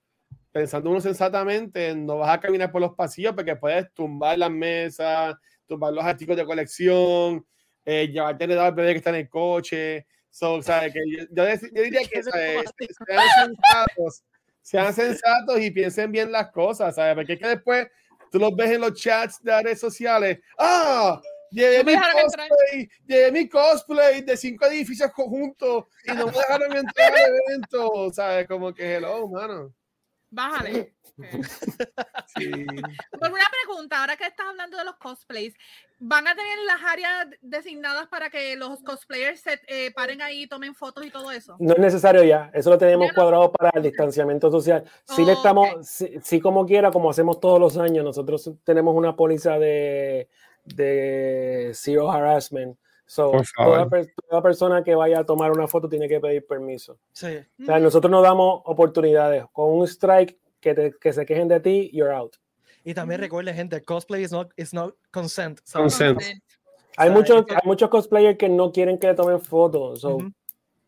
pensando uno sensatamente, no vas a caminar por los pasillos porque puedes tumbar las mesas, tumbar los artículos de colección, eh, llevarte el al bebé que está en el coche. So, ¿sabes? Que yo, yo, diría que [LAUGHS] sean sensatos, sean sensatos y piensen bien las cosas, ¿sabes? Porque es que después tú los ves en los chats de redes sociales. ¡Ah! Llevé mi, cosplay, llevé mi cosplay de cinco edificios conjuntos y no me dejaron entrar al evento, ¿sabes? Como que hello, mano. Bájale. Sí. [LAUGHS] una pregunta, ahora que estás hablando de los cosplays, ¿van a tener las áreas designadas para que los cosplayers se eh, paren ahí, tomen fotos y todo eso? No es necesario ya, eso lo tenemos cuadrado para el distanciamiento social. Sí le estamos, sí, como quiera, como hacemos todos los años, nosotros tenemos una póliza de, de zero harassment. So, toda, toda, persona que vaya a tomar una foto tiene que pedir permiso. Sí. O sea, nosotros no damos oportunidades. Con un strike que, te, que se quejen de ti, you're out. Y también recuerde, gente, cosplay is not, is not consent. Consent. Hay, muchos, hay muchos cosplayers que no quieren que le tomen fotos. So,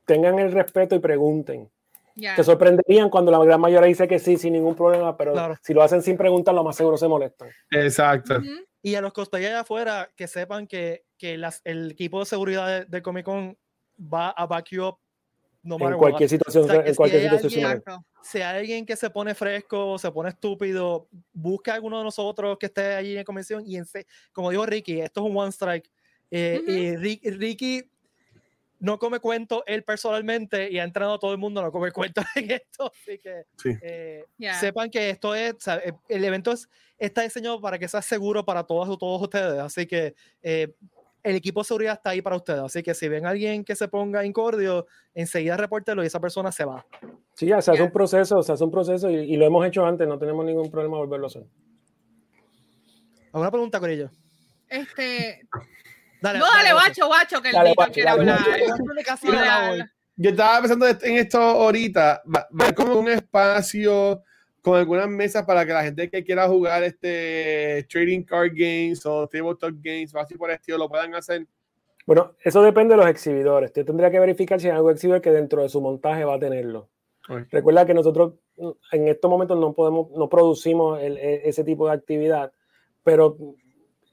Tengan el respeto y pregunten. Yeah. Te sorprenderían cuando la gran mayoría dice que sí, sin ningún problema, pero claro. si lo hacen sin preguntar, lo más seguro se molestan. Exacto. Uh -huh. Y a los cosplayers afuera, que sepan que, que las, el equipo de seguridad de, de, Comic Con va a back you up no en cualquier what. situación. O sea, en cualquier si situación. Alguien, si hay alguien que se pone fresco, se pone estúpido, busca a alguno de nosotros que esté allí en comisión y en, como dijo Ricky, esto es un one strike. Eh, uh -huh. y Ricky no come cuento él personalmente y ha entrenado a todo el mundo a no comer cuentos en esto. Así que sí. eh, yeah. sepan que esto es, o sea, el evento es, está diseñado para que sea seguro para todos, todos ustedes. Así que eh, el equipo de seguridad está ahí para ustedes. Así que si ven a alguien que se ponga incordio, enseguida repórtelo y esa persona se va. Sí, ya se hace yeah. un proceso, se hace un proceso y, y, lo hemos hecho antes, no tenemos ningún problema volverlo a hacer. ¿Alguna pregunta, Corillo? Este, Dale, no, dale, guacho, guacho, que el dale, quiere hablar. Yo estaba pensando en esto ahorita, va, va como un espacio con algunas mesas para que la gente que quiera jugar este trading card games o tabletop games, así por el estilo, lo puedan hacer. Bueno, eso depende de los exhibidores. Usted tendría que verificar si hay algún exhibidor que dentro de su montaje va a tenerlo. Okay. Recuerda que nosotros en estos momentos no podemos, no producimos el, ese tipo de actividad, pero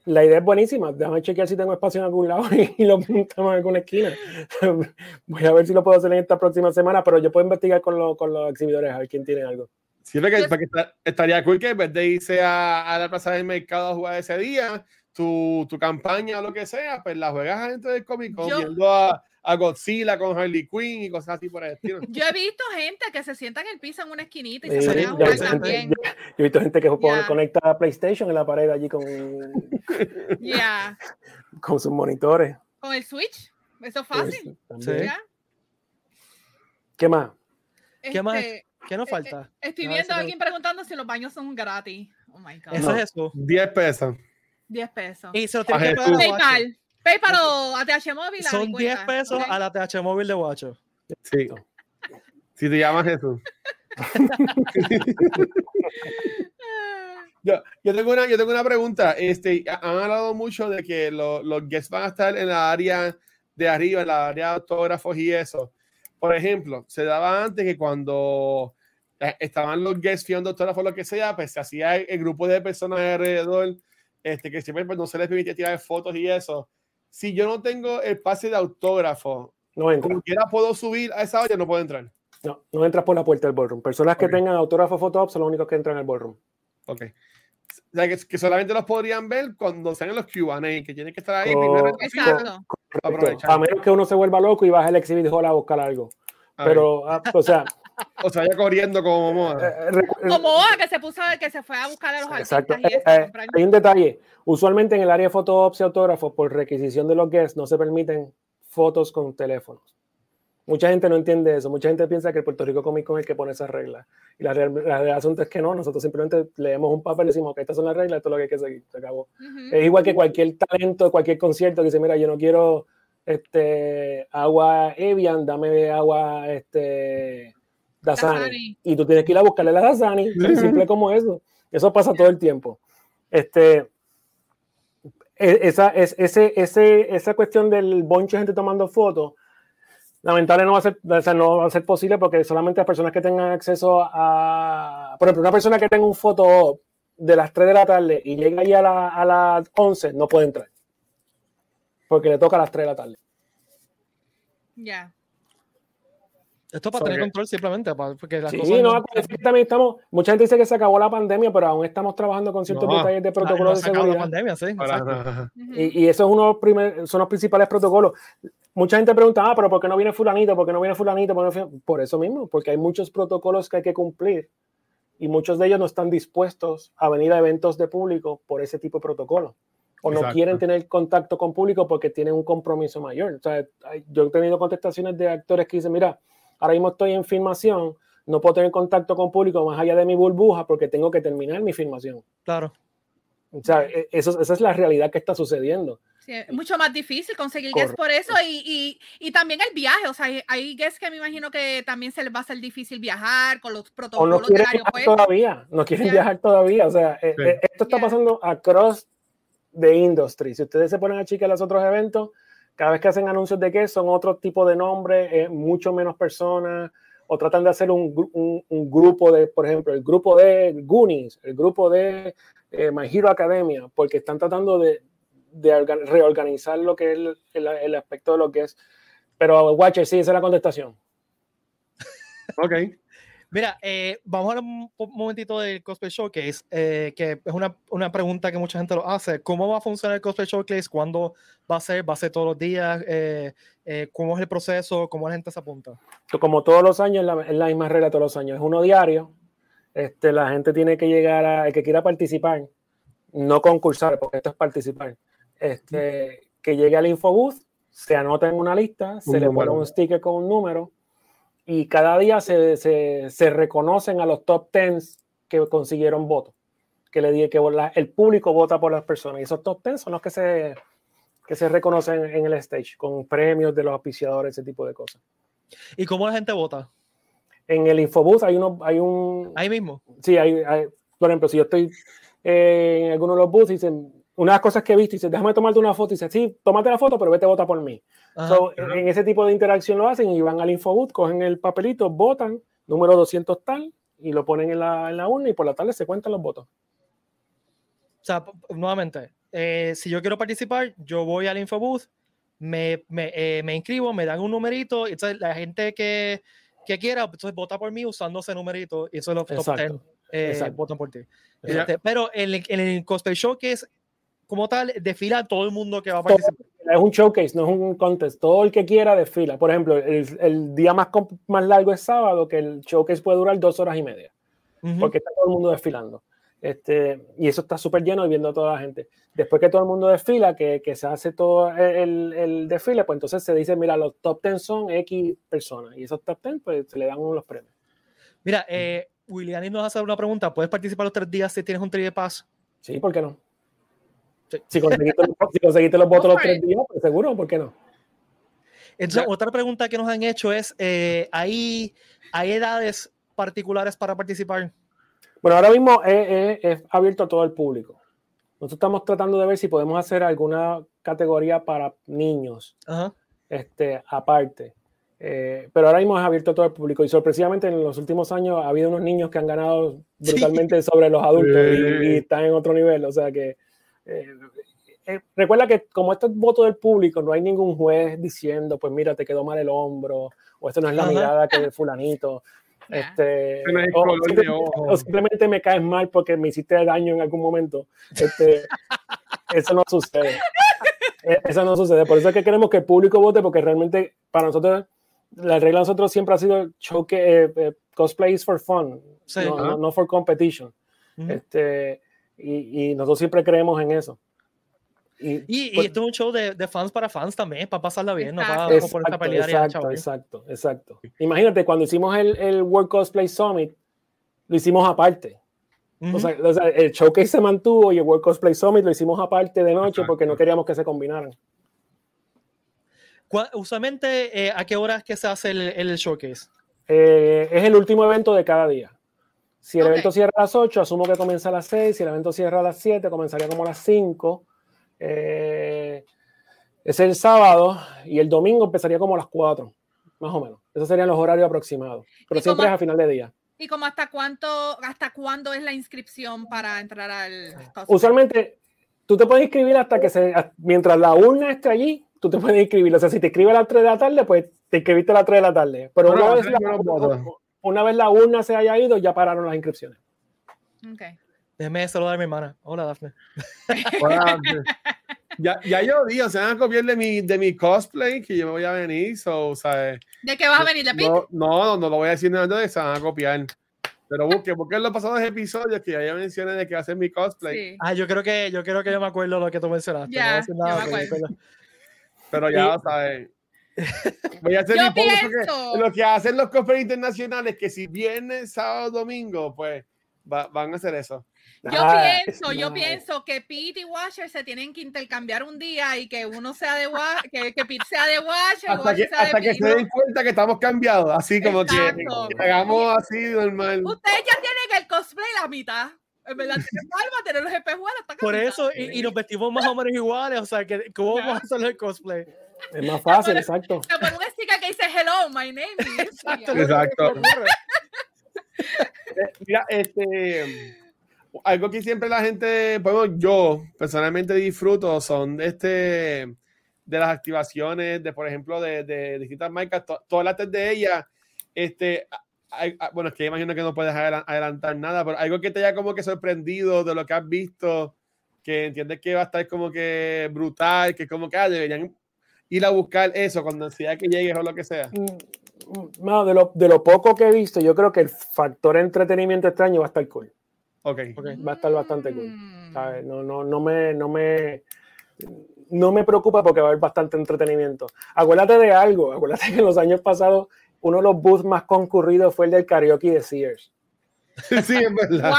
la idea es buenísima. Déjame chequear si tengo espacio en algún lado [LAUGHS] y, lo montamos en alguna esquina. [LAUGHS] Voy a ver si lo puedo hacer en esta próxima semana, pero yo puedo investigar con, lo, con los exhibidores a ver quién tiene algo. Sí, porque, porque estaría cool que en vez de irse a, a la plaza del mercado a jugar ese día, tu, tu campaña o lo que sea, pues la juegas dentro del Comic Con, viendo a, a Godzilla con Harley Quinn y cosas así por el estilo. Yo he visto gente que se sienta en el piso en una esquinita y se sí, a jugar también. Yo, yo, he visto gente que yeah. conecta a PlayStation en la pared allí con, yeah. con sus monitores. Con el Switch, eso es fácil. Sí. ¿Qué más? ¿Qué este, más? ¿Qué nos falta? Eh, estoy viendo a alguien preguntando si los baños son gratis. Oh my God. Eso no. es eso. 10 pesos. 10 pesos. Y se lo tiene que pagar PayPal. PayPal o ATH móvil. Son 10 pesos okay. a la ATH móvil de Guacho. Sí. Si te llamas Jesús. [LAUGHS] yo, yo, tengo una, yo tengo una pregunta. Este, han hablado mucho de que lo, los guests van a estar en la área de arriba, en la área de autógrafos y eso. Por ejemplo, se daba antes que cuando estaban los guests fiando autógrafos, lo que sea, pues se hacía el, el grupo de personas alrededor, este, que siempre pues, no se les permitía tirar fotos y eso si yo no tengo el pase de autógrafo, no entra. como quiera puedo subir a esa olla, no puedo entrar. No, no entras por la puerta del ballroom. Personas okay. que tengan autógrafo photo son los únicos que entran al ballroom. Ok. O sea, que, que, solamente los podrían ver cuando sean en los Q&A, que tienen que estar ahí Co primero. Exacto. A menos que uno se vuelva loco y baje el exhibit hall a buscar algo. A Pero, ah, o sea... [LAUGHS] o sea, ya corriendo como Momoa. Eh, eh, como Momoa, que se puso, que se fue a buscar a los Exacto. artistas y eso, eh, hay un detalle. Usualmente en el área de fotops y autógrafos, por requisición de los guests, no se permiten fotos con teléfonos. Mucha gente no entiende eso. Mucha gente piensa que el Puerto Rico Comic Con es el que pone esas reglas. Y la realidad del asunto es que no. Nosotros simplemente leemos un papel y decimos que estas son las reglas, esto es lo que hay que seguir. Se acabó. Uh -huh. Es igual que cualquier talento, cualquier concierto que dice, mira, yo no quiero este, agua Evian, dame agua este, Dasani. Dasani. Y tú tienes que ir a buscarle la Dasani. -huh. Simple como eso. Eso pasa todo el tiempo. Este, esa, es, ese, ese, esa cuestión del bonche de gente tomando fotos, lamentable no va, a ser, o sea, no va a ser posible porque solamente las personas que tengan acceso a, por ejemplo, una persona que tenga un foto de las 3 de la tarde y llega ahí a, la, a las 11, no puede entrar. Porque le toca a las 3 de la tarde. Ya. Yeah. Esto para tener control simplemente, porque las sí, cosas no, no... también estamos, mucha gente dice que se acabó la pandemia, pero aún estamos trabajando con ciertos no, detalles de protocolos no de seguridad. La pandemia, sí, y, y, eso es uno primer, son los principales protocolos. Mucha gente pregunta, ah, pero ¿por qué no viene fulanito? ¿Por qué no viene fulanito? ¿Por, no viene... por eso mismo, porque hay muchos protocolos que hay que cumplir y muchos de ellos no están dispuestos a venir a eventos de público por ese tipo de protocolo o no Exacto. quieren tener contacto con público porque tienen un compromiso mayor. O sea, yo he tenido contestaciones de actores que dicen, mira, ahora mismo estoy en filmación, no puedo tener contacto con público más allá de mi burbuja porque tengo que terminar mi filmación. Claro. O sea, e, eso, esa es la realidad que está sucediendo. mucho más difícil conseguir guests por eso y, y, también el viaje, o sea, hay, guests que me imagino que también se les va a ser difícil viajar con los protocolos o no quieren viajar todavía, no quieren viajar todavía, o sea, eh, eh, esto está pasando across the industry. Si ustedes se ponen a chequear los otros eventos, cada vez que hacen anuncios de que son otro tipo de nombre, eh, mucho menos personas, o tratan de hacer un, un, grupo de, por ejemplo, el grupo de Goonies, el grupo de My Hero Academia, porque están tratando de, de reorganizar lo que es el, el, aspecto de lo que es. Pero, Watcher, sí, esa es la contestación. ok. Mira, eh, vamos a hablar un, momentito del Cosplay Showcase, eh, que es una, una, pregunta que mucha gente lo hace. ¿Cómo va a funcionar el Cosplay Showcase? ¿Cuándo va a ser? ¿Va a ser todos los días? Eh, ¿Cómo es el proceso? ¿Cómo la gente se apunta? Como todos los años, es la, misma regla todos los años. Es uno diario. Este, la gente tiene que llegar a, el que quiera participar, no concursar, porque esto es participar este, que llegue al infobooth, se anota en una lista, se le pone un sticker con un número y cada día se, se, se reconocen a los top 10 que consiguieron votos. Que le dije que el público vota por las personas y esos top 10 son los que se, que se reconocen en el stage con premios de los auspiciadores, ese tipo de cosas. ¿Y cómo la gente vota? En el infobooth hay, uno, hay un. Ahí mismo. Sí, hay, por ejemplo, si yo estoy en alguno de los booths y dicen una de las cosas que he visto, y dice, déjame tomarte una foto, y dice, sí, tómate la foto, pero vete a votar por mí. En ese tipo de interacción lo hacen y van al infobooth, cogen el papelito, votan, número 200 tal, y lo ponen en la, en la urna y por la tarde se cuentan los votos. O sea, nuevamente, eh, si yo quiero participar, yo voy al infobooth, me, me, eh, me, inscribo, me dan un numerito, y entonces la gente que, que quiera, entonces vota por mí usando ese numerito, y eso es lo top 10, eh, votan por ti. Este, pero en el, en el cosplay showcase como tal, desfila todo el mundo que va a participar. Es un showcase, no es un contest. Todo el que quiera desfila. Por ejemplo, el, el día más, más largo es sábado, que el showcase puede durar dos horas y media, porque está todo el mundo desfilando. Este, y eso está súper lleno y viendo a toda la gente. Después que todo el mundo desfila, que, que se hace todo el, el, desfile, pues entonces se dice, mira, los top 10 son X personas y esos top 10 pues se le dan los premios. Mira, eh, William nos hace una pregunta, ¿puedes participar los tres días si tienes un tri de paz? Sí, ¿por qué no? Si, conseguiste, los, votos los tres días, pues seguro, ¿por qué no? Entonces, otra pregunta que nos han hecho es, eh, ¿hay, ¿hay edades particulares para participar? Bueno, ahora mismo es, abierto a todo el público. Nosotros estamos tratando de ver si podemos hacer alguna categoría para niños, este, aparte. Eh, pero ahora mismo es abierto a todo el público y sorpresivamente en los últimos años ha habido unos niños que han ganado brutalmente sobre los adultos y, y, están en otro nivel. O sea que eh, eh, recuerda que como esto es voto del público, no hay ningún juez diciendo, pues mira, te quedó mal el hombro, o esto no es la mirada que de fulanito. Este, o, simplemente, me caes mal porque me hiciste daño en algún momento. Este, [LAUGHS] eso no sucede. E, eso no sucede. Por eso es que queremos que el público vote, porque realmente para nosotros, la regla de nosotros siempre ha sido show que, eh, cosplay is for fun, no, for competition. este, y, nosotros siempre creemos en eso. Y, y, pues esto es un show de, de, fans para fans también, para pasarla bien, no para exacto, pelear exacto, exacto, exacto. Imagínate, cuando hicimos el, el World Cosplay Summit, lo hicimos aparte. o, sea, o, sea, el showcase se mantuvo y el World Cosplay Summit lo hicimos aparte de noche porque no queríamos que se combinaran. Usualmente, eh, ¿a qué hora es que se hace el, el showcase? Eh, es el último evento de cada día. Si el evento cierra a las 8, asumo que comienza a las 6. Si el evento cierra a las 7, comenzaría como a las 5. Eh, es el sábado y el domingo empezaría como a las 4, más o menos. Esos serían los horarios aproximados. Pero siempre es a final de día. ¿Y como hasta cuánto, hasta cuándo es la inscripción para entrar al Usualmente, tú te puedes inscribir hasta que se, mientras la urna esté allí, tú te puedes inscribir. O sea, si te inscribes a las 3 de la tarde, pues te inscribiste a las 3 de la tarde. Pero una vez la, una vez la urna se haya ido, ya pararon las inscripciones. Ok. Déjeme saludar a mi hermana. Hola, Dafne. [LAUGHS] ya, ya yo digo, se van a copiar de mi, de mi cosplay que yo voy a venir. So, ¿sabes? ¿De qué vas a venir? ¿De no, no, no, lo voy a decir nada de se van a copiar. Pero busque, porque en los pasados episodios que ya mencioné de que hacer mi cosplay. Ah, yo creo que yo creo que yo me acuerdo lo que tú mencionaste. Ya, no nada, pero ya, ¿sabes? [LAUGHS] Voy a hacer mi lo que hacen los cosplays internacionales, que si viene sábado domingo, pues van a hacer eso. Yo ah, pienso, yo pienso que Pete y Washer se tienen que intercambiar un día y que uno sea de Washer, que, que Pete sea de Washer. Hasta, que, hasta que se den cuenta que estamos cambiados, así como que, hagamos así normal. Ustedes ya tienen el cosplay la mitad. En verdad, tienen palma, tener los espejuelos. Por eso, y, y, nos vestimos más o menos iguales, o sea, que ¿cómo vamos a hacer el cosplay? Es más fácil, exacto. Te pongo una sticker que dice hello, my name is. [LAUGHS] Exacto. exacto. Mira, este algo que siempre la gente, bueno, yo personalmente disfruto son este de las activaciones de, por ejemplo, de, de distintas marcas, todas las de ellas, este, bueno, es que imagino que no puedes adelantar nada, pero algo que te haya como que sorprendido de lo que has visto, que entiendes que va a estar como que brutal, que como que ah, deberían ir a buscar eso cuando sea que llegues o lo que sea. Mm, mm, de, lo, de lo poco que he visto, yo creo que el factor entretenimiento extraño va a estar cool. Okay. Va a estar bastante cool. Mm. No, no, no, me, no, me, no me preocupa porque va a haber bastante entretenimiento. Acuérdate de algo, acuérdate que en los años pasados uno de los booths más concurridos fue el del karaoke de Sears. [LAUGHS] sí, es verdad.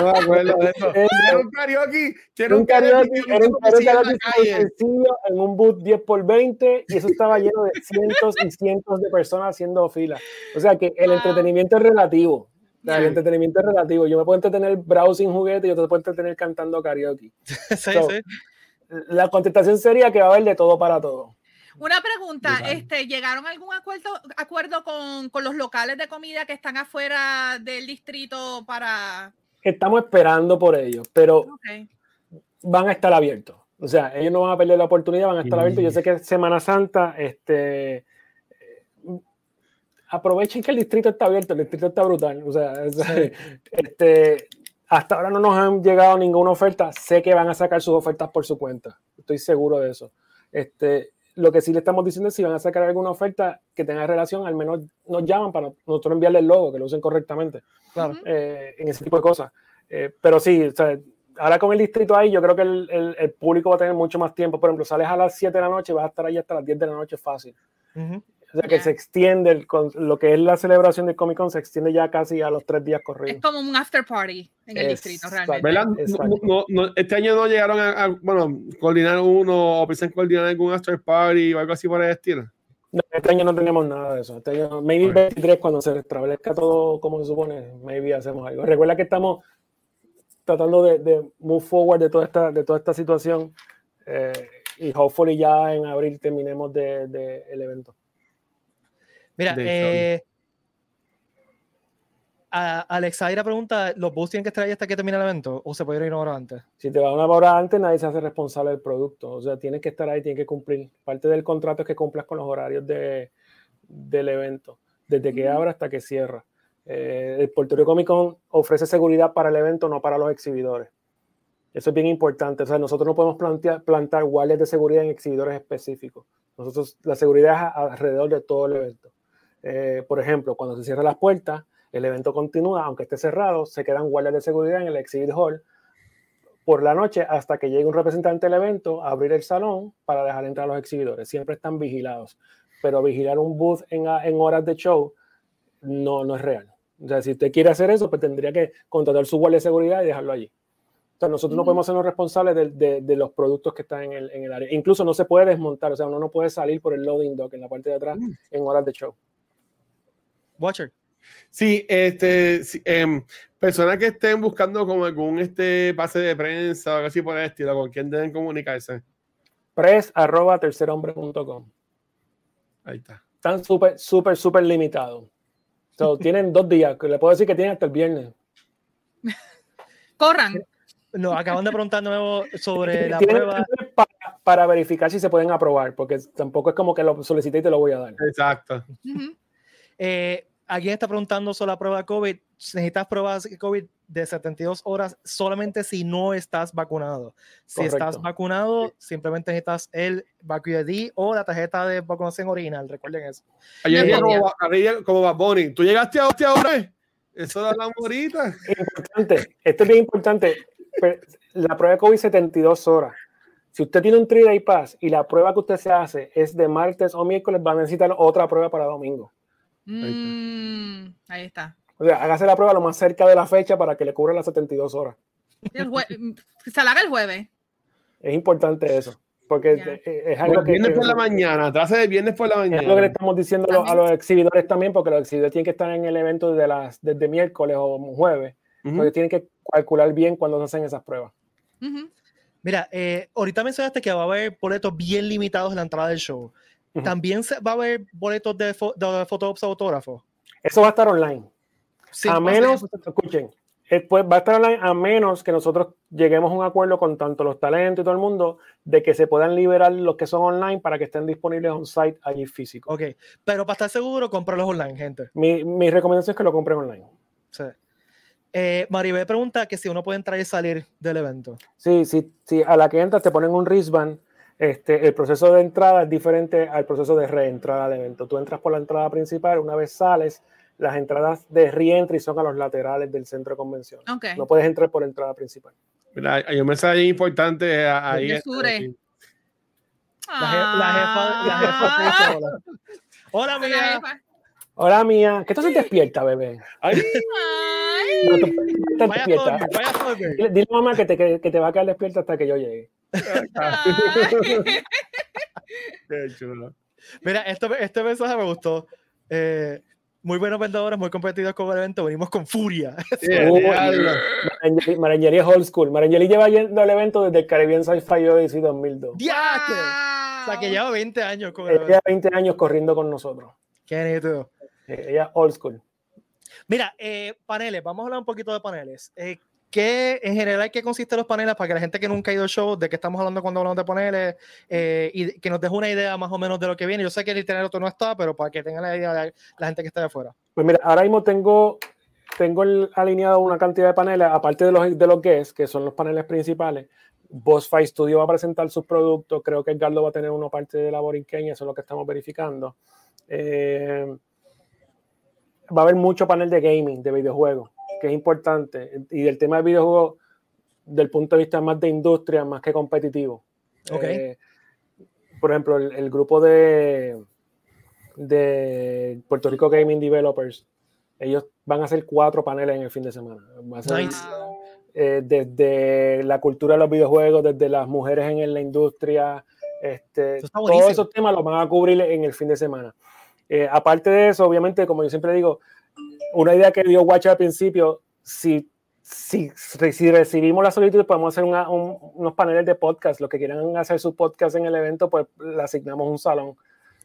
No me acuerdo de eso. Era un karaoke. Era un karaoke, era un karaoke sencillo en un booth 10 por 20 y eso estaba lleno de cientos y cientos de personas haciendo fila. O sea que el entretenimiento es relativo. El entretenimiento es relativo. Yo me puedo entretener browsing juguete y yo te puedo entretener cantando karaoke. [LAUGHS] sí, sí. La contestación sería que va a haber de todo para todo. Una pregunta, este, ¿llegaron a algún acuerdo, acuerdo con, con, los locales de comida que están afuera del distrito para... Estamos esperando por ellos, pero van a estar abiertos. O sea, ellos no van a perder la oportunidad, van a estar abiertos. Yo sé que Semana Santa, este, aprovechen que el distrito está abierto, el distrito está brutal. O sea, [LAUGHS] este, hasta ahora no nos han llegado ninguna oferta. Sé que van a sacar sus ofertas por su cuenta. Estoy seguro de eso. Este, lo que sí le estamos diciendo es si van a sacar alguna oferta que tenga relación, al menos nos llaman para nosotros enviarle el logo, que lo usen correctamente. Claro. Eh, en ese tipo de cosas. Eh, pero sí, o sea, ahora con el distrito ahí, yo creo que el, el, público va a tener mucho más tiempo. Por ejemplo, sales a las 7 de la noche, vas a estar ahí hasta las 10 de la noche fácil. O sea, que se extiende, el, lo que es la celebración del Comic Con se extiende ya casi a los tres días corridos. Es como un after party en el distrito, realmente. No, no, este año no llegaron a, bueno, coordinar uno o piensan coordinar algún after party o algo así por el estilo. No, este año no tenemos nada de eso. Este año, maybe 23, cuando se restablezca todo como se supone, maybe hacemos algo. Recuerda que estamos tratando de, de move forward de toda esta, de toda esta situación eh, y hopefully ya en abril terminemos de, el evento. Mira, eh, Alexaira pregunta, ¿los bus tienen que estar ahí hasta que termine el evento o se puede ir una hora antes? Si te va una hora antes, nadie se hace responsable del producto. O sea, tienes que estar ahí, tienes que cumplir. Parte del contrato es que cumplas con los horarios de, del evento, desde que abra hasta que cierra. Eh, el Puerto Rico Comic Con ofrece seguridad para el evento, no para los exhibidores. Eso es bien importante. O sea, nosotros no podemos plantear, plantar guardias de seguridad en exhibidores específicos. Nosotros, la seguridad es alrededor de todo el evento. Eh, por ejemplo, cuando se cierran las puertas, el evento continúa, aunque esté cerrado, se quedan guardias de seguridad en el exhibit hall por la noche hasta que llegue un representante del evento a abrir el salón para dejar entrar a los exhibidores. Siempre están vigilados, pero vigilar un booth en, en horas de show no, no es real. O sea, si usted quiere hacer eso, pues tendría que contratar su guardia de seguridad y dejarlo allí. O sea, nosotros no podemos sernos responsables de, de, de, los productos que están en el, en el, área. Incluso no se puede desmontar, o sea, uno no puede salir por el loading dock en la parte de atrás en horas de show. Watcher. Sí, este, em, personas que estén buscando como algún este pase de prensa o algo así por el estilo, ¿con quién deben comunicarse? Press arroba tercerhombre.com. Ahí está. Están súper, súper, súper limitados. [LAUGHS] tienen dos días, que le puedo decir que tienen hasta el viernes. Corran. No, acaban de preguntar nuevo sobre la prueba. Para, para, verificar si se pueden aprobar, porque tampoco es como que lo solicité y te lo voy a dar. Exacto. Eh, alguien está preguntando sobre la prueba de COVID. Necesitas pruebas de COVID de 72 horas solamente si no estás vacunado. Si estás vacunado, simplemente necesitas el ID o la tarjeta de vacunación original. Recuerden eso. Ayer como, como va Bonnie. ¿Tú llegaste a ahora? Eso da la morita. Importante. Esto es bien importante. La prueba de COVID 72 horas. Si usted tiene un 3-day pass y la prueba que usted se hace es de martes o miércoles, va a necesitar otra prueba para domingo. Mm, ahí está. O sea, hágase la prueba lo más cerca de la fecha para que le cubra las 72 horas. [LAUGHS] se la haga el jueves. Es importante eso. Porque es algo que. Viernes por la mañana, trate de viernes por la mañana. Es lo que le estamos diciendo a los, exhibidores también, porque los exhibidores tienen que estar en el evento desde, las, desde miércoles o jueves. Porque tienen que calcular bien cuando se hacen esas pruebas. Mira, eh, ahorita mencionaste que va a haber boletos bien limitados en la entrada del show. ¿También va a haber boletos de, de fotógrafos autógrafos? Eso va a estar online. a menos, escuchen, pues va a estar online a menos que nosotros lleguemos a un acuerdo con tanto los talentos y todo el mundo de que se puedan liberar los que son online para que estén disponibles on site allí físico. Ok, pero para estar seguro, cómpralos online, gente. Mi, mi recomendación es que lo compren online. Sí. Eh, Maribel pregunta que si uno puede entrar y salir del evento. Sí, sí, sí. A la que entras te ponen un wristband. Este, el proceso de entrada es diferente al proceso de reentrada al evento. Tú entras por la entrada principal, una vez sales, las entradas de reentry son a los laterales del centro de convención. No puedes entrar por la entrada principal. Mira, hay un mensaje importante ahí. La, jefa, la jefa, [LAUGHS] hola. Hola. Hola, mía. ¿Qué tú se despierta, bebé? Ay. vaya Dile, a mamá que te, que, te va a quedar despierta hasta que yo llegue. [LAUGHS] Qué chulo. Mira, este, este mensaje me gustó. Eh, muy buenos vendedores, muy competidos con el evento, venimos con furia. [LAUGHS] Marangeli es old school. Marangeli lleva yendo al evento desde el Caribbean Sci-Fi Odyssey 2002. ¡Diate! O sea, que lleva 20 años con Ella lleva 20 años corriendo con nosotros. Qué neto. Ella old school. Mira, eh, paneles, vamos a hablar un poquito de paneles. Eh, ¿Qué en general qué consisten los paneles para que la gente que nunca ha ido al show, de qué estamos hablando cuando hablamos de paneles eh, y que nos deje una idea más o menos de lo que viene? Yo sé que el itinerario no está, pero para que tengan la idea de la gente que está de afuera. Pues mira, ahora mismo tengo, tengo alineado una cantidad de paneles, aparte de los, de los guests, que son los paneles principales. Fight Studio va a presentar sus productos. Creo que Edgardo va a tener una parte de la Borinqueña, eso es lo que estamos verificando. Eh, va a haber mucho panel de gaming, de videojuegos, que es importante. Y del tema de videojuegos, del punto de vista más de industria, más que competitivo. Okay. Eh, por ejemplo, el, grupo de, de Puerto Rico Gaming Developers, ellos van a hacer cuatro paneles en el fin de semana. Eh, desde la cultura de los videojuegos, desde las mujeres en la industria, este, todos esos temas los van a cubrir en el fin de semana. Eh, aparte de eso, obviamente, como yo siempre digo, una idea que dio Watch al principio, si, si, si recibimos la solicitud, podemos hacer unos paneles de podcast. Los que quieran hacer su podcast en el evento, pues le asignamos un salón.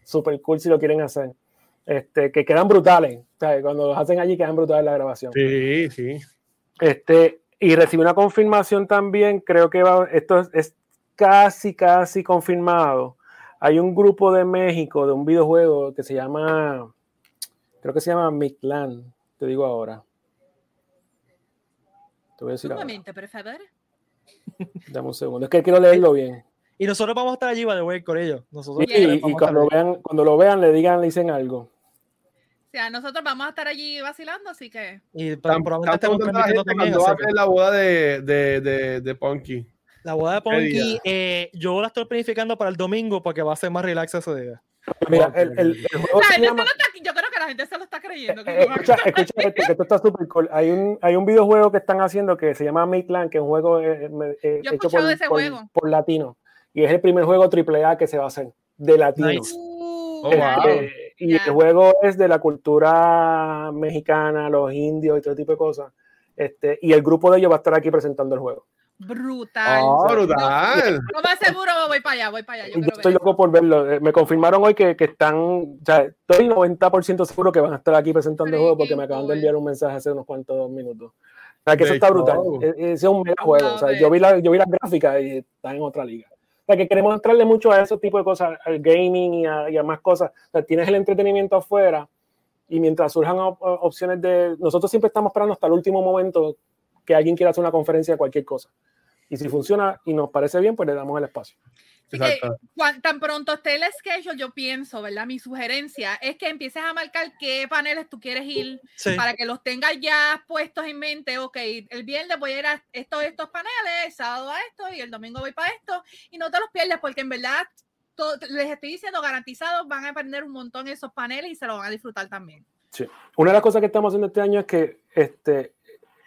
Super cool si lo quieren hacer. Este, que quedan brutales. Cuando los hacen allí, quedan brutales la grabación. Sí, sí. Este, y recibí una confirmación también, creo que va, esto es casi, casi confirmado hay un grupo de México de un videojuego que se llama, creo que se llama Mictlan, te digo ahora. Te voy a decir un momento, por favor. [LAUGHS] Dame un segundo, es que quiero leerlo bien. Y nosotros vamos a estar allí, va de con ellos. Nosotros y, cuando, lo vean, cuando lo vean, le digan, le dicen algo. O sea, nosotros vamos a estar allí vacilando, así que. Y probablemente estamos transmitiendo también. Cuando va a la boda de, de, de, de Punky. La boda de Ponky, eh, yo la estoy planificando para el domingo porque va a ser más relax ese día. Mira, el, el, juego yo creo que la gente se lo está creyendo. Eh, escucha, escucha esto, que esto está súper cool. Hay un, hay un videojuego que están haciendo que se llama Midland, que es un juego eh, eh hecho por, por, por, latino. Y es el primer juego AAA que se va a hacer de latino. Nice. Uh, oh, wow. y el juego es de la cultura mexicana, los indios y todo tipo de cosas. Este, y el grupo de ellos va a estar aquí presentando el juego brutal. Oh, brutal. No, más seguro voy para allá, voy para allá. Yo, estoy loco por verlo. Eh, me confirmaron hoy que, que están, o sea, estoy 90% seguro que van a estar aquí presentando el juego porque me acaban de enviar un mensaje hace unos cuantos minutos. O sea, que eso está brutal. E, ese es un mega juego. o sea, yo vi, la, yo vi las gráficas y está en otra liga. O sea, que queremos entrarle mucho a ese tipo de cosas, al gaming y a, y a más cosas. O sea, tienes el entretenimiento afuera y mientras surjan opciones de... Nosotros siempre estamos esperando hasta el último momento que alguien quiera hacer una conferencia de cualquier cosa. Y si funciona y nos parece bien, pues le damos el espacio. tan pronto esté el schedule, yo pienso, ¿verdad? Mi sugerencia es que empieces a marcar qué paneles tú quieres ir para que los tengas ya puestos en mente. Ok, el viernes voy a ir a estos, estos paneles, el sábado a esto y el domingo voy para esto. Y no te los pierdas porque en verdad les estoy diciendo garantizado, van a aprender un montón esos paneles y se lo van a disfrutar también. Sí. Una de las cosas que estamos haciendo este año es que este,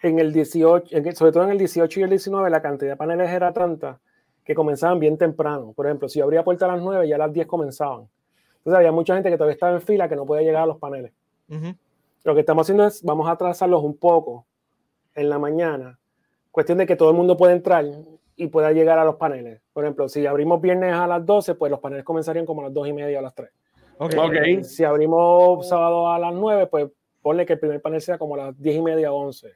en el 18, sobre todo en el 18 y el 19, la cantidad de paneles era tanta que comenzaban bien temprano. Por ejemplo, si abría puerta a las 9, ya a las 10 comenzaban. Entonces había mucha gente que todavía estaba en fila que no podía llegar a los paneles. Lo que estamos haciendo es, vamos a trazarlos un poco en la mañana. Cuestión de que todo el mundo pueda entrar y pueda llegar a los paneles. Por ejemplo, si abrimos viernes a las 12, pues los paneles comenzarían como a las 2 y media o a las 3. Okay. Si abrimos sábado a las 9, pues ponle que el primer panel sea como a las 10 y media o 11.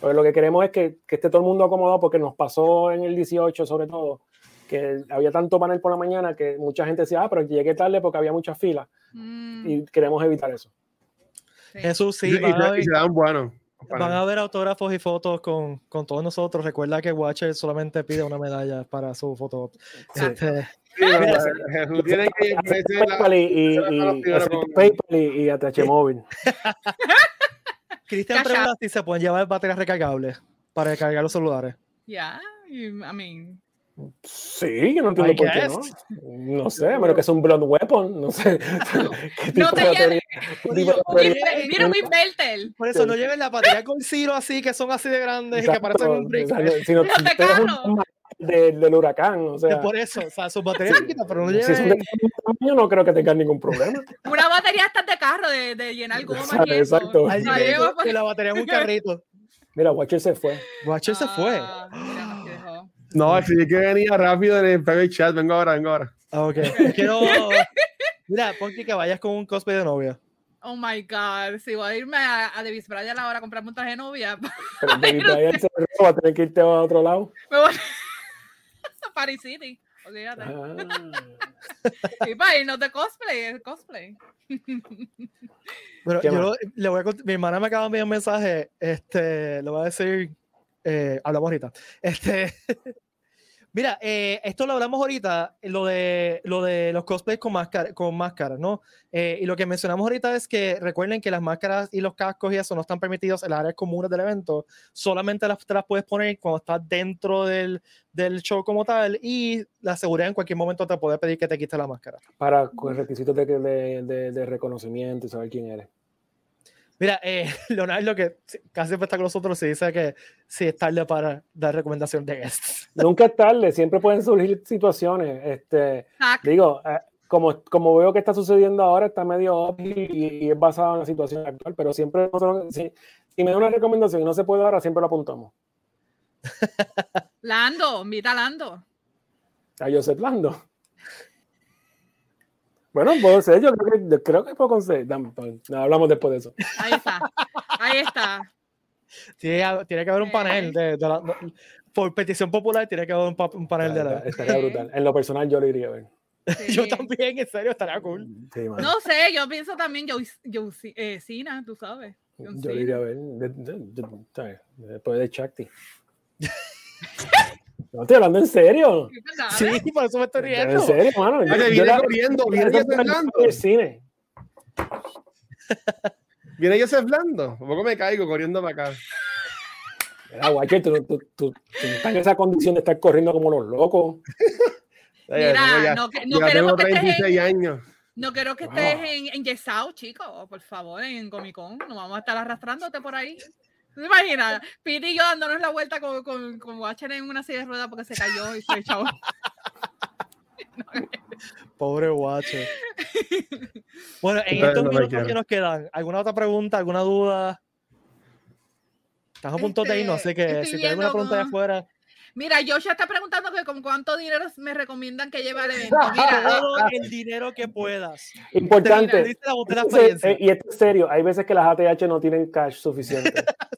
Pero lo que queremos es que, que, esté todo el mundo acomodado porque nos pasó en el 18 sobre todo que había tanto panel por la mañana que mucha gente decía, ah, pero llegué tarde porque había muchas filas mm. y queremos evitar eso. Eso sí, y, van, y, se dan buenos. Van a haber autógrafos y fotos con, con, todos nosotros. Recuerda que Watcher solamente pide una medalla para su foto. Sí. Este, [LAUGHS] Jesús tiene que PayPal y, y, y ATH móvil. [LAUGHS] Cristian pregunta si se pueden llevar baterías recargables para recargar los celulares. Ya, yeah, I mean, Sí, yo no entiendo por qué no. No sé, pero que es un blood weapon, no sé. [LAUGHS] [LAUGHS] no te lleves. Mira mi beltel. Por eso no lleven la batería con Ciro así, que son así de grandes y que parecen un brick. Sino, de, del huracán, o sea. Por eso, o sea, sus baterías sí. pero no lleven. Si yo no creo que tengan ningún problema. [LAUGHS] Una batería está de carro, de, de llenar goma. Exacto. exacto. que la batería es un carrito. [LAUGHS] Mira, Watcher se fue. Watcher se fue. Ah, no, si que venía rápido en el private chat, vengo ahora, vengo ahora. Ah, ok. [LAUGHS] Quiero. Mira, ponte que vayas con un cosplay de novia. Oh my god, si voy a irme a, a Davis Bryan ahora a comprarme un traje de novia. Pero Davis Bryan se va a tener que irte a otro lado. Me voy a Paris City. Olvídate. Ah. y para irnos de cosplay, es cosplay. Bueno, yo le voy a mi hermana me acaba de enviar un mensaje, este, le voy a decir eh, hablamos ahorita. Este, [LAUGHS] mira, eh, esto lo hablamos ahorita, lo de, lo de los cosplays con, máscara, con máscaras, ¿no? Eh, y lo que mencionamos ahorita es que recuerden que las máscaras y los cascos y eso no están permitidos en las áreas comunes del evento, solamente las, te las puedes poner cuando estás dentro del, show como tal y la seguridad en cualquier momento te puede pedir que te quites la máscara. Para requisitos de, de reconocimiento y saber quién eres. Mira, eh, [LAUGHS] Leonardo, que casi siempre está con nosotros, se dice que sí es tarde para dar recomendación de guests. [LAUGHS] Nunca es tarde, siempre pueden surgir situaciones. Este, digo, eh, como, como veo que está sucediendo ahora, está medio obvio y, es basado en la situación actual, pero siempre nosotros, si, si me da una recomendación y no se puede dar, siempre lo apuntamos. Lando, invita a Lando. A Joseph Lando. Bueno, puedo ser, yo creo que, creo que puedo conseguir. Pues, hablamos después de eso. Ahí está, ahí está. Tiene, tiene que haber un panel de, de por petición popular tiene que haber un, panel de la. Estaría brutal. En lo personal yo lo iría a ver. [LAUGHS] yo también, en serio, estaría cool. no sé, yo pienso también yo, yo eh, Sina, tú sabes. Yo lo iría a ver. Después de Chakti. [LAUGHS] No estoy hablando en serio. Sí, por eso me estoy riendo. En serio, mano. Oye, viene corriendo, [LAUGHS] viene Joseph Blando. El cine. Viene Joseph Blando. Un poco me caigo corriendo para acá. Mira, guay, tú, tú, tú, estás en esa condición de estar corriendo como los locos. [LAUGHS] Mira, no, no queremos que estés en, años. No quiero que estés en, en Yesao, chico, por favor, en Comic Con. No vamos a estar arrastrándote por ahí. ¿Te imaginas? Pete y yo dándonos la vuelta con, con, con Watcher en una silla de ruedas porque se cayó y se echó. Pobre Watcher. [LAUGHS] Bueno, en estos minutos que nos quedan, ¿alguna otra pregunta, alguna duda? Estamos a punto de irnos, así que si tienes alguna pregunta de afuera. Mira, Joshua está preguntando que con cuánto dinero me recomiendan que lleve al evento. [LAUGHS] Mira, todo el dinero que puedas. Importante. Eh, y esto es serio, hay veces que las ATH no tienen cash suficiente. [LAUGHS]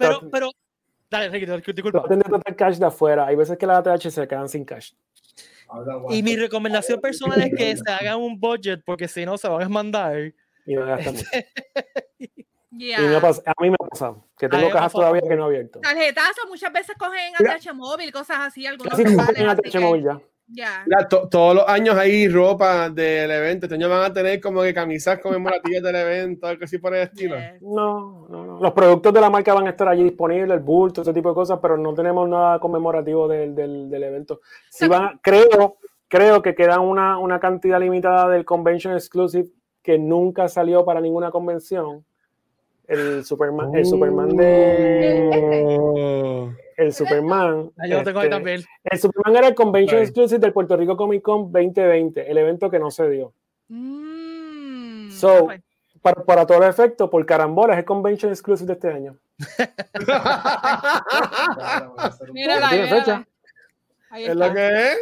pero, pero, dale, disculpa. No tener cash de afuera, hay veces que las ATH se quedan sin cash. Y mi recomendación personal es que se hagan un budget porque si no se van a mandar. Y no gastan [LAUGHS] Y me a mí me ha pasado, que tengo cajas todavía que no he abierto. Tarjetazo, muchas veces cogen ATH móvil, cosas así. Algunos sí, cogen ATH móvil ya. Ya. todos los años hay ropa del evento. Este año van a tener como que camisas conmemorativas del evento, algo así por el estilo. No, no, no. Los productos de la marca van a estar allí disponibles, el bulto, ese tipo de cosas, pero no tenemos nada conmemorativo del, del, del evento. Si van, creo, creo que queda una, una cantidad limitada del Convention Exclusive que nunca salió para ninguna convención. El Superman, el Superman de. El Superman. Ah, yo lo tengo ahí este, también. El Superman era el Convention Right. Exclusive del Puerto Rico Comic Con 2020, el evento que no se dio. Mm, So. Para, para todo efecto, por carambola, es el Convention Exclusive de este año. [LAUGHS] Mírala, tiene fecha. Ahí ¿Es lo que es?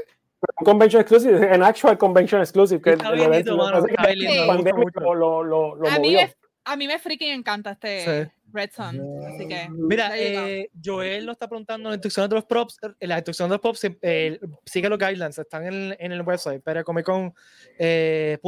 Un Convention Exclusive, en actual Convention Exclusive. Que Está el evento- lindo, mano, lindo, pandemia lo, lo, lo a, mí movió. me, a mí me freaking encanta este Sí. Red Sun. Así que. Mira, eh, Joel nos está preguntando las instrucciones de los props. eh, Las instrucciones de los props eh, sigue los guidelines, están en, en el website, peracomicon.com. Eh,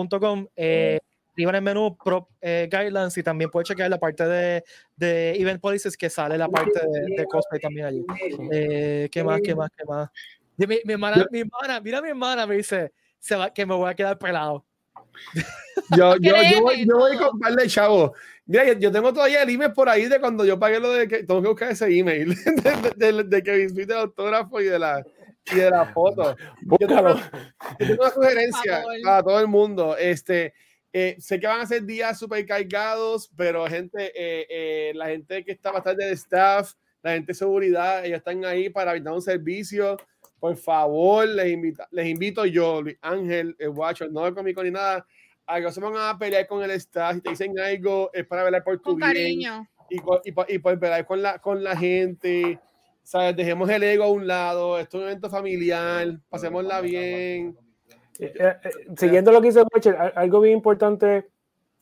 eh, arriba en el menú prop eh, guidelines y también puedes chequear la parte de, de event policies que sale la parte de, de cosplay también allí. Eh, ¿Qué más? ¿Qué más? ¿Qué más? Y Mi, mi hermana, mi hermana, mira mi hermana, me dice se va, que me voy a quedar pelado. Yo, yo, yo, voy, yo voy a todo. comprarle, chavo. Mira, yo, yo tengo todavía el email por ahí de cuando yo pagué lo de que tengo que buscar ese email [LAUGHS] de, de, de, de que visite el autógrafo y de la y de la foto. Yo tengo, Búscalo. yo tengo una sugerencia para todo el mundo. Este, eh, sé que van a ser días súper cargados, pero gente, eh, eh, la gente que está bastante de staff, la gente de seguridad, ellos están ahí para brindar un servicio. Por favor, les, invita, les invito yo, Luis Ángel, el Watcher, no de cómico ni nada, a que no se van a pelear con el staff. Si te dicen algo, es para velar por tu Con bien cariño. y, y, pa- y por velar con la, con la gente. ¿Sabes? Dejemos el ego a un lado. Esto es un evento familiar. Pasémosla bien. Eh, eh, siguiendo lo que dice Watcher, al- algo bien importante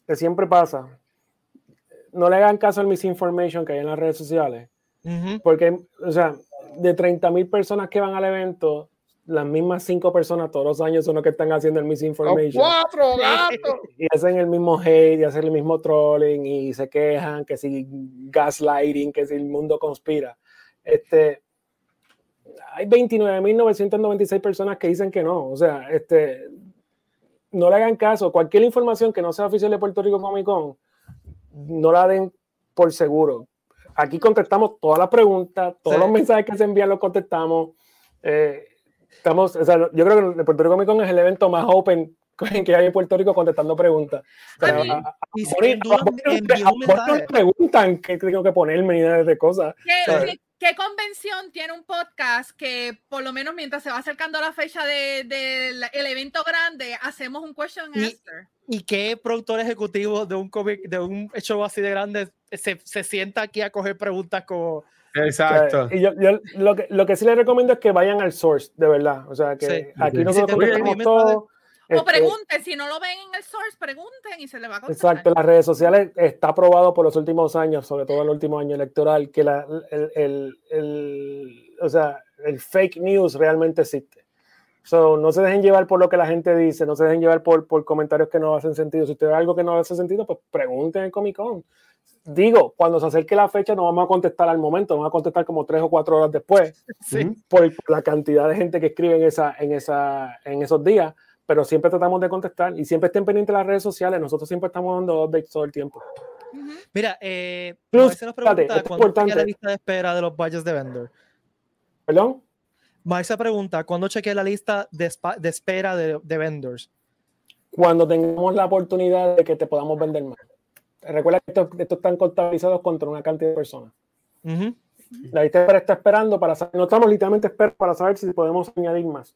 que siempre pasa, no le hagan caso al misinformation que hay en las redes sociales, Ujú. porque, o sea, de 30 mil personas que van al evento, las mismas cinco personas todos los años son los que están haciendo el misinformation. cuatro gatos. [LAUGHS] Y hacen el mismo hate, y hacen el mismo trolling, y se quejan que si gaslighting, que si el mundo conspira. Este, hay 29.996 personas que dicen que no. O sea, este, no le hagan caso. Cualquier información que no sea oficial de Puerto Rico Comic Con, no la den por seguro. Aquí contestamos todas las preguntas, todos Sí. los mensajes que se envían los contestamos. Eh, estamos, o sea, yo creo que el Puerto Rico Comic Con es el evento más open [LAUGHS] que hay en Puerto Rico contestando preguntas. O sea, A mí- a- a- Y si en me- preguntan qué tengo que ponerme y nada de cosas. ¿Qué, qué- convención tiene un podcast que por lo menos mientras se va acercando la fecha del de, el evento grande, hacemos un question and Y- answer? ¿Y qué productor ejecutivo de un cómic, de un show así de grande se, se sienta aquí a coger preguntas como Exacto. O sea, y yo, yo lo, que, lo que sí les recomiendo es que vayan al source, de verdad. O sea, que Sí. aquí Sí. nosotros Sí, te- contestamos dime, todo. O Este, pregunten, si no lo ven en el source, pregunten y se les va a contestar. Exacto, las redes sociales está probado por los últimos años, sobre todo en el último año electoral, que la, el, el- el- o sea, el fake news realmente existe. So, no se dejen llevar por lo que la gente dice, no se dejen llevar por, por comentarios que no hacen sentido. Si usted ve algo que no hace sentido, pues pregunten en Comic Con. Digo, cuando se acerque la fecha no vamos a contestar al momento, vamos a contestar como tres o cuatro horas después, [LAUGHS] Sí. por la cantidad de gente que escribe en, esa, en, esa, en esos días, pero siempre tratamos de contestar y siempre estén pendientes de las redes sociales, nosotros siempre estamos dando updates todo el tiempo. Mira, eh, Plus, Marce nos pregunta espérate, es chequea la importante. lista de espera de los budgets de vendor. ¿Perdón? Marce pregunta cuándo chequea la lista de, espa- de espera de, de vendors. Cuando tengamos la oportunidad de que te podamos vender más. Recuerda que estos, estos están contabilizados contra una cantidad de personas. Ujú. La lista está esperando para saber, no estamos literalmente esperando para saber si podemos añadir más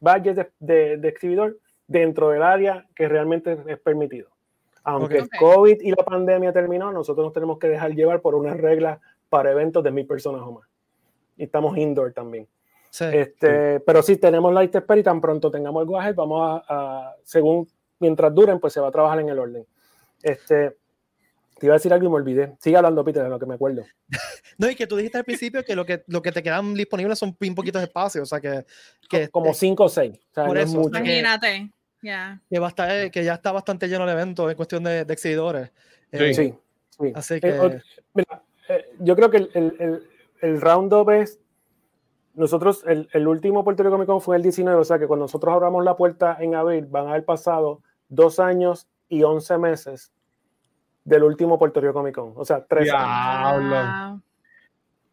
budget de, de- de exhibidor dentro del área que realmente es permitido. Aunque Ok. el COVID y la pandemia terminó, nosotros nos tenemos que dejar llevar por unas reglas para eventos de mil personas o más. Y estamos indoor también. Sí. Este, Pero sí, tenemos la lista espera y tan pronto tengamos el ahead, vamos a, a- según, mientras duren, pues se va a trabajar en el orden. Este, te iba a decir algo y me olvidé. Sigue hablando, Peter, de lo que me acuerdo. [LAUGHS] No, y que tú dijiste al principio que lo que, lo que te quedan disponibles son bien poquitos espacios, o sea que, que, Como cinco o seis. O sea, Por no es eso, Imagínate. Ya. que, va a estar- que ya está bastante lleno el evento en cuestión de, de exhibidores. Eh, Sí, sí. Así Eh, que, mira, eh, yo creo que el, el, el, el roundup es. Nosotros, el, el último Puerto Rico Comic Con fue el 19, o sea que cuando nosotros abramos la puerta en abril, van a haber pasado dos años y once meses del último Puerto Rico Comic Con. O sea, tres años.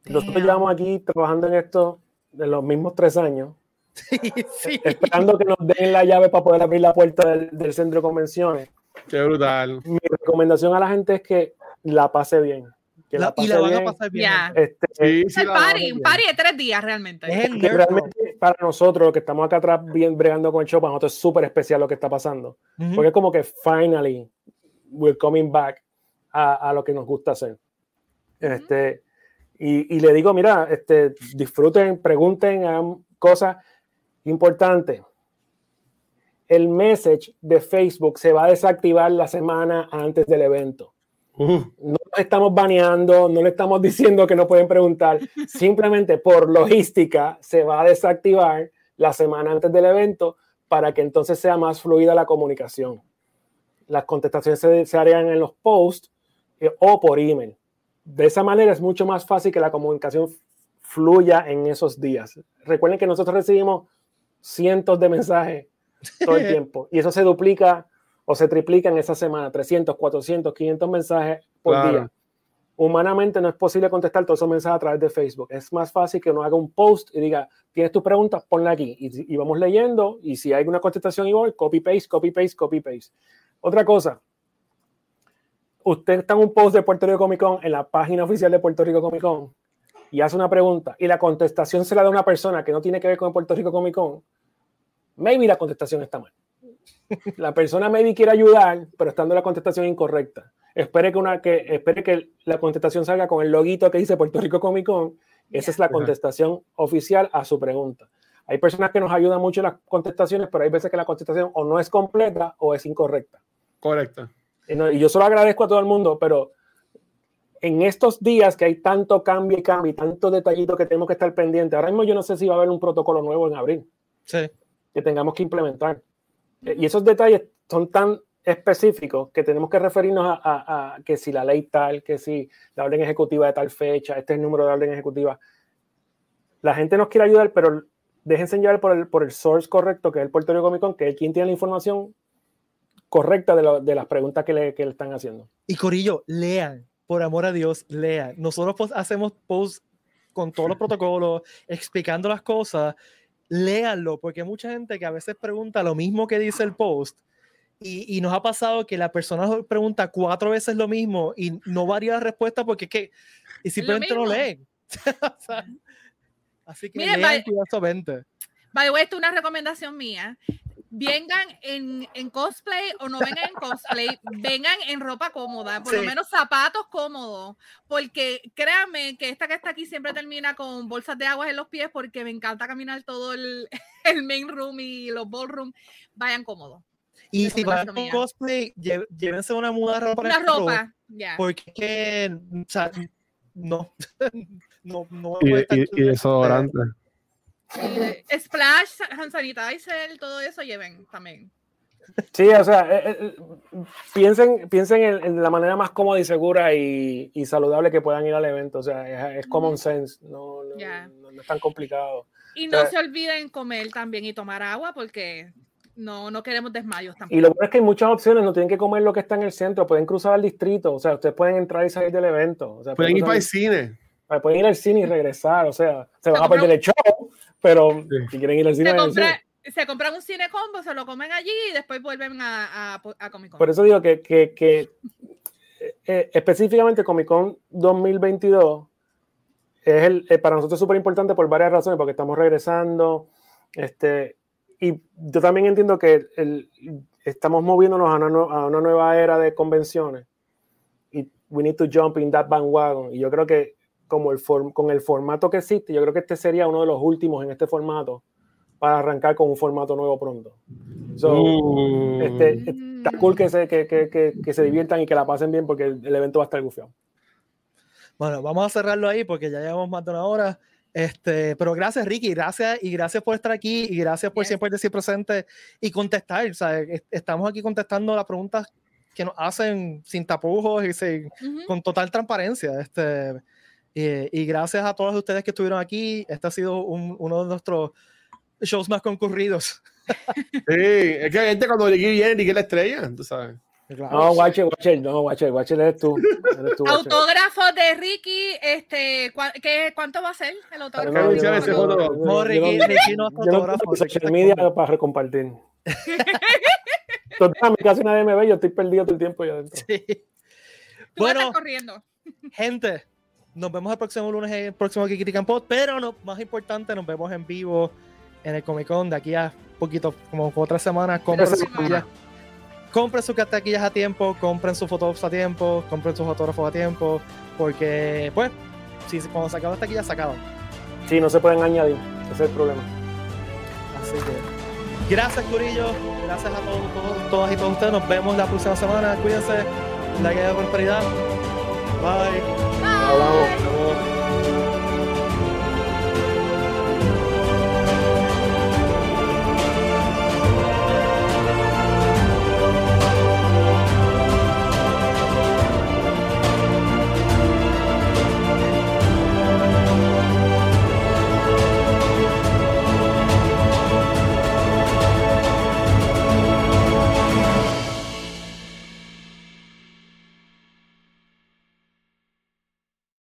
Nosotros Damn. llevamos aquí trabajando en esto de los mismos tres años, [LAUGHS] sí, sí. esperando que nos den la llave para poder abrir la puerta del, del centro de convenciones. Qué brutal. Mi recomendación a la gente es que la pase bien. Que La- la pase y la van bien. a pasar bien. Ya. Este, Sí, sí, el party, un party de tres días realmente. Es el realmente para nosotros, los que estamos acá atrás bien bregando con el show, para nosotros es súper especial lo que está pasando. Ujú. Porque es como que finally we're coming back a, a lo que nos gusta hacer. Este, y, y le digo, mira, este, disfruten, pregunten, hagan cosas importantes. El message de Facebook se va a desactivar la semana antes del evento. Uh, No estamos baneando, no le estamos diciendo que no pueden preguntar. [LAUGHS] Simplemente por logística se va a desactivar la semana antes del evento para que entonces sea más fluida la comunicación. Las contestaciones se, se harían en los posts eh, o por email. De esa manera es mucho más fácil que la comunicación fluya en esos días. Recuerden que nosotros recibimos cientos de mensajes todo el [LAUGHS] tiempo y eso se duplica o se triplica en esa semana, 300, 400, 500 mensajes por Claro. día. Humanamente no es posible contestar todos esos mensajes a través de Facebook. Es más fácil que uno haga un post y diga, tienes tus preguntas, ponla aquí. Y, y vamos leyendo y si hay una contestación igual, copy paste, copy paste, copy paste. Otra cosa, usted está en un post de Puerto Rico Comic Con en la página oficial de Puerto Rico Comic Con y hace una pregunta y la contestación se la da una persona que no tiene que ver con Puerto Rico Comic Con, maybe la contestación está mal. [LAUGHS] La persona maybe quiere ayudar, pero estando la contestación incorrecta. Espere que, una, que, espere que la contestación salga con el loguito que dice Puerto Rico Comic Con. Esa es la contestación oficial a su pregunta. Hay personas que nos ayudan mucho en las contestaciones, pero hay veces que la contestación o no es completa o es incorrecta. Correcto. Y yo solo agradezco a todo el mundo, pero en estos días que hay tanto cambio y cambio y tanto detallito que tenemos que estar pendientes, ahora mismo yo no sé si va a haber un protocolo nuevo en abril Sí. que tengamos que implementar. Eh, Y esos detalles son tan específicos que tenemos que referirnos a, a- a que si la ley tal, que si la orden ejecutiva de tal fecha, este es el número de orden ejecutiva. La gente nos quiere ayudar, pero déjense llevar por el, por el source correcto, que es el Puerto Rico Comic Con, que es quien tiene la información correcta de, lo- de las preguntas que le, que le están haciendo. Y Corillo, lean, por amor a Dios, lean. Nosotros pues, hacemos posts con todos los [LAUGHS] protocolos, explicando las cosas. Léanlo, porque hay mucha gente que a veces pregunta lo mismo que dice el post. Y, y nos ha pasado que la persona pregunta cuatro veces lo mismo y no varía la respuesta porque es que y simplemente no leen. [LAUGHS] O sea, así que Mire, lean vale- cuidadosamente. By the way, esto es una recomendación mía. Vengan en, en cosplay o no vengan en cosplay, [LAUGHS] vengan en ropa cómoda, por lo menos zapatos cómodos, porque créanme que esta que está aquí siempre termina con bolsas de agua en los pies porque me encanta caminar todo el, [LAUGHS] el main room y los ballroom. Vayan cómodos. Y si van con cosplay, lle- llévense una muda de ropa. en Una ropa, ya. Porque o sea, [LAUGHS] no, no, no Y, voy a estar y, y desodorante. Eh, Splash, hand sanitizer, todo eso lleven también. Sí, o sea, eh, eh, piensen, piensen en, en la manera más cómoda y segura y, y saludable que puedan ir al evento. O sea, es, es common sense, no, no, Ya. no- no es tan complicado. Y no O sea, se olviden comer también y tomar agua porque no, no queremos desmayos tampoco. Y lo bueno es que hay muchas opciones, no tienen que comer lo que está en el centro, pueden cruzar al distrito, o sea, ustedes pueden entrar y salir del evento. O sea, Pueden ir cruzar para el cine. pueden ir al cine y regresar, o sea, se van a perder el show, pero Sí. si quieren ir al cine, se, compra- se compran un cine combo, se lo comen allí y después vuelven a, a, a Comic Con. Por eso digo que, que, que, eh, eh, específicamente Comic Con 2022 es el, eh, para nosotros súper importante por varias razones, porque estamos regresando. Este, y yo también entiendo que el- estamos moviéndonos a una, a una nueva era de convenciones y we need to jump in that bandwagon. Y yo creo que como el form- con el formato que existe, yo creo que este sería uno de los últimos en este formato para arrancar con un formato nuevo pronto. So, Uh, este, está cool que se, que, que, que, que se diviertan y que la pasen bien porque el, el evento va a estar gufiado. Bueno, vamos a cerrarlo ahí porque ya llevamos más de una hora. Este, pero gracias, Ricky, gracias y gracias por estar aquí y gracias por Yes. siempre decir presente y contestar. Est- estamos aquí contestando las preguntas que nos hacen sin tapujos y sin, Ujú. con total transparencia. Este, y, y gracias a todos ustedes que estuvieron aquí. Este ha sido un- uno de nuestros shows más concurridos. [LAUGHS] Sí, es que hay gente cuando Ricky viene, Ricky es la estrella, tú sabes. No, Watcher, Watcher, no, Watcher, Watcher eres tú. Eres tú, Watcher. Autógrafo de Ricky, este, ¿cuá- qué, ¿cuánto va a ser el No, autógrafo? que anunciar ese yo no- yo No, yo Ricky, no- Ricky no es yo no tengo social media para recompartir. Total, casi nadie me ve, yo estoy perdido todo el tiempo ya adentro. Sí. Bueno, corriendo. gente, nos vemos el próximo lunes en el próximo Kikiti Campot, pero no, más importante, nos vemos en vivo en el Comic Con de aquí a poquito, como otra semana. Compren sus taquillas, compren sus taquillas a tiempo, compren sus fotos a tiempo, compren sus autógrafos a tiempo, porque, pues, si cuando se acaban las taquillas, se acaban. Sí, no se pueden añadir, ese es el problema. Así que, gracias, Curillo, gracias a todos, todos, todas y todos ustedes. Nos vemos la próxima semana. Cuídense, la guía de prosperidad. Bye. Bye.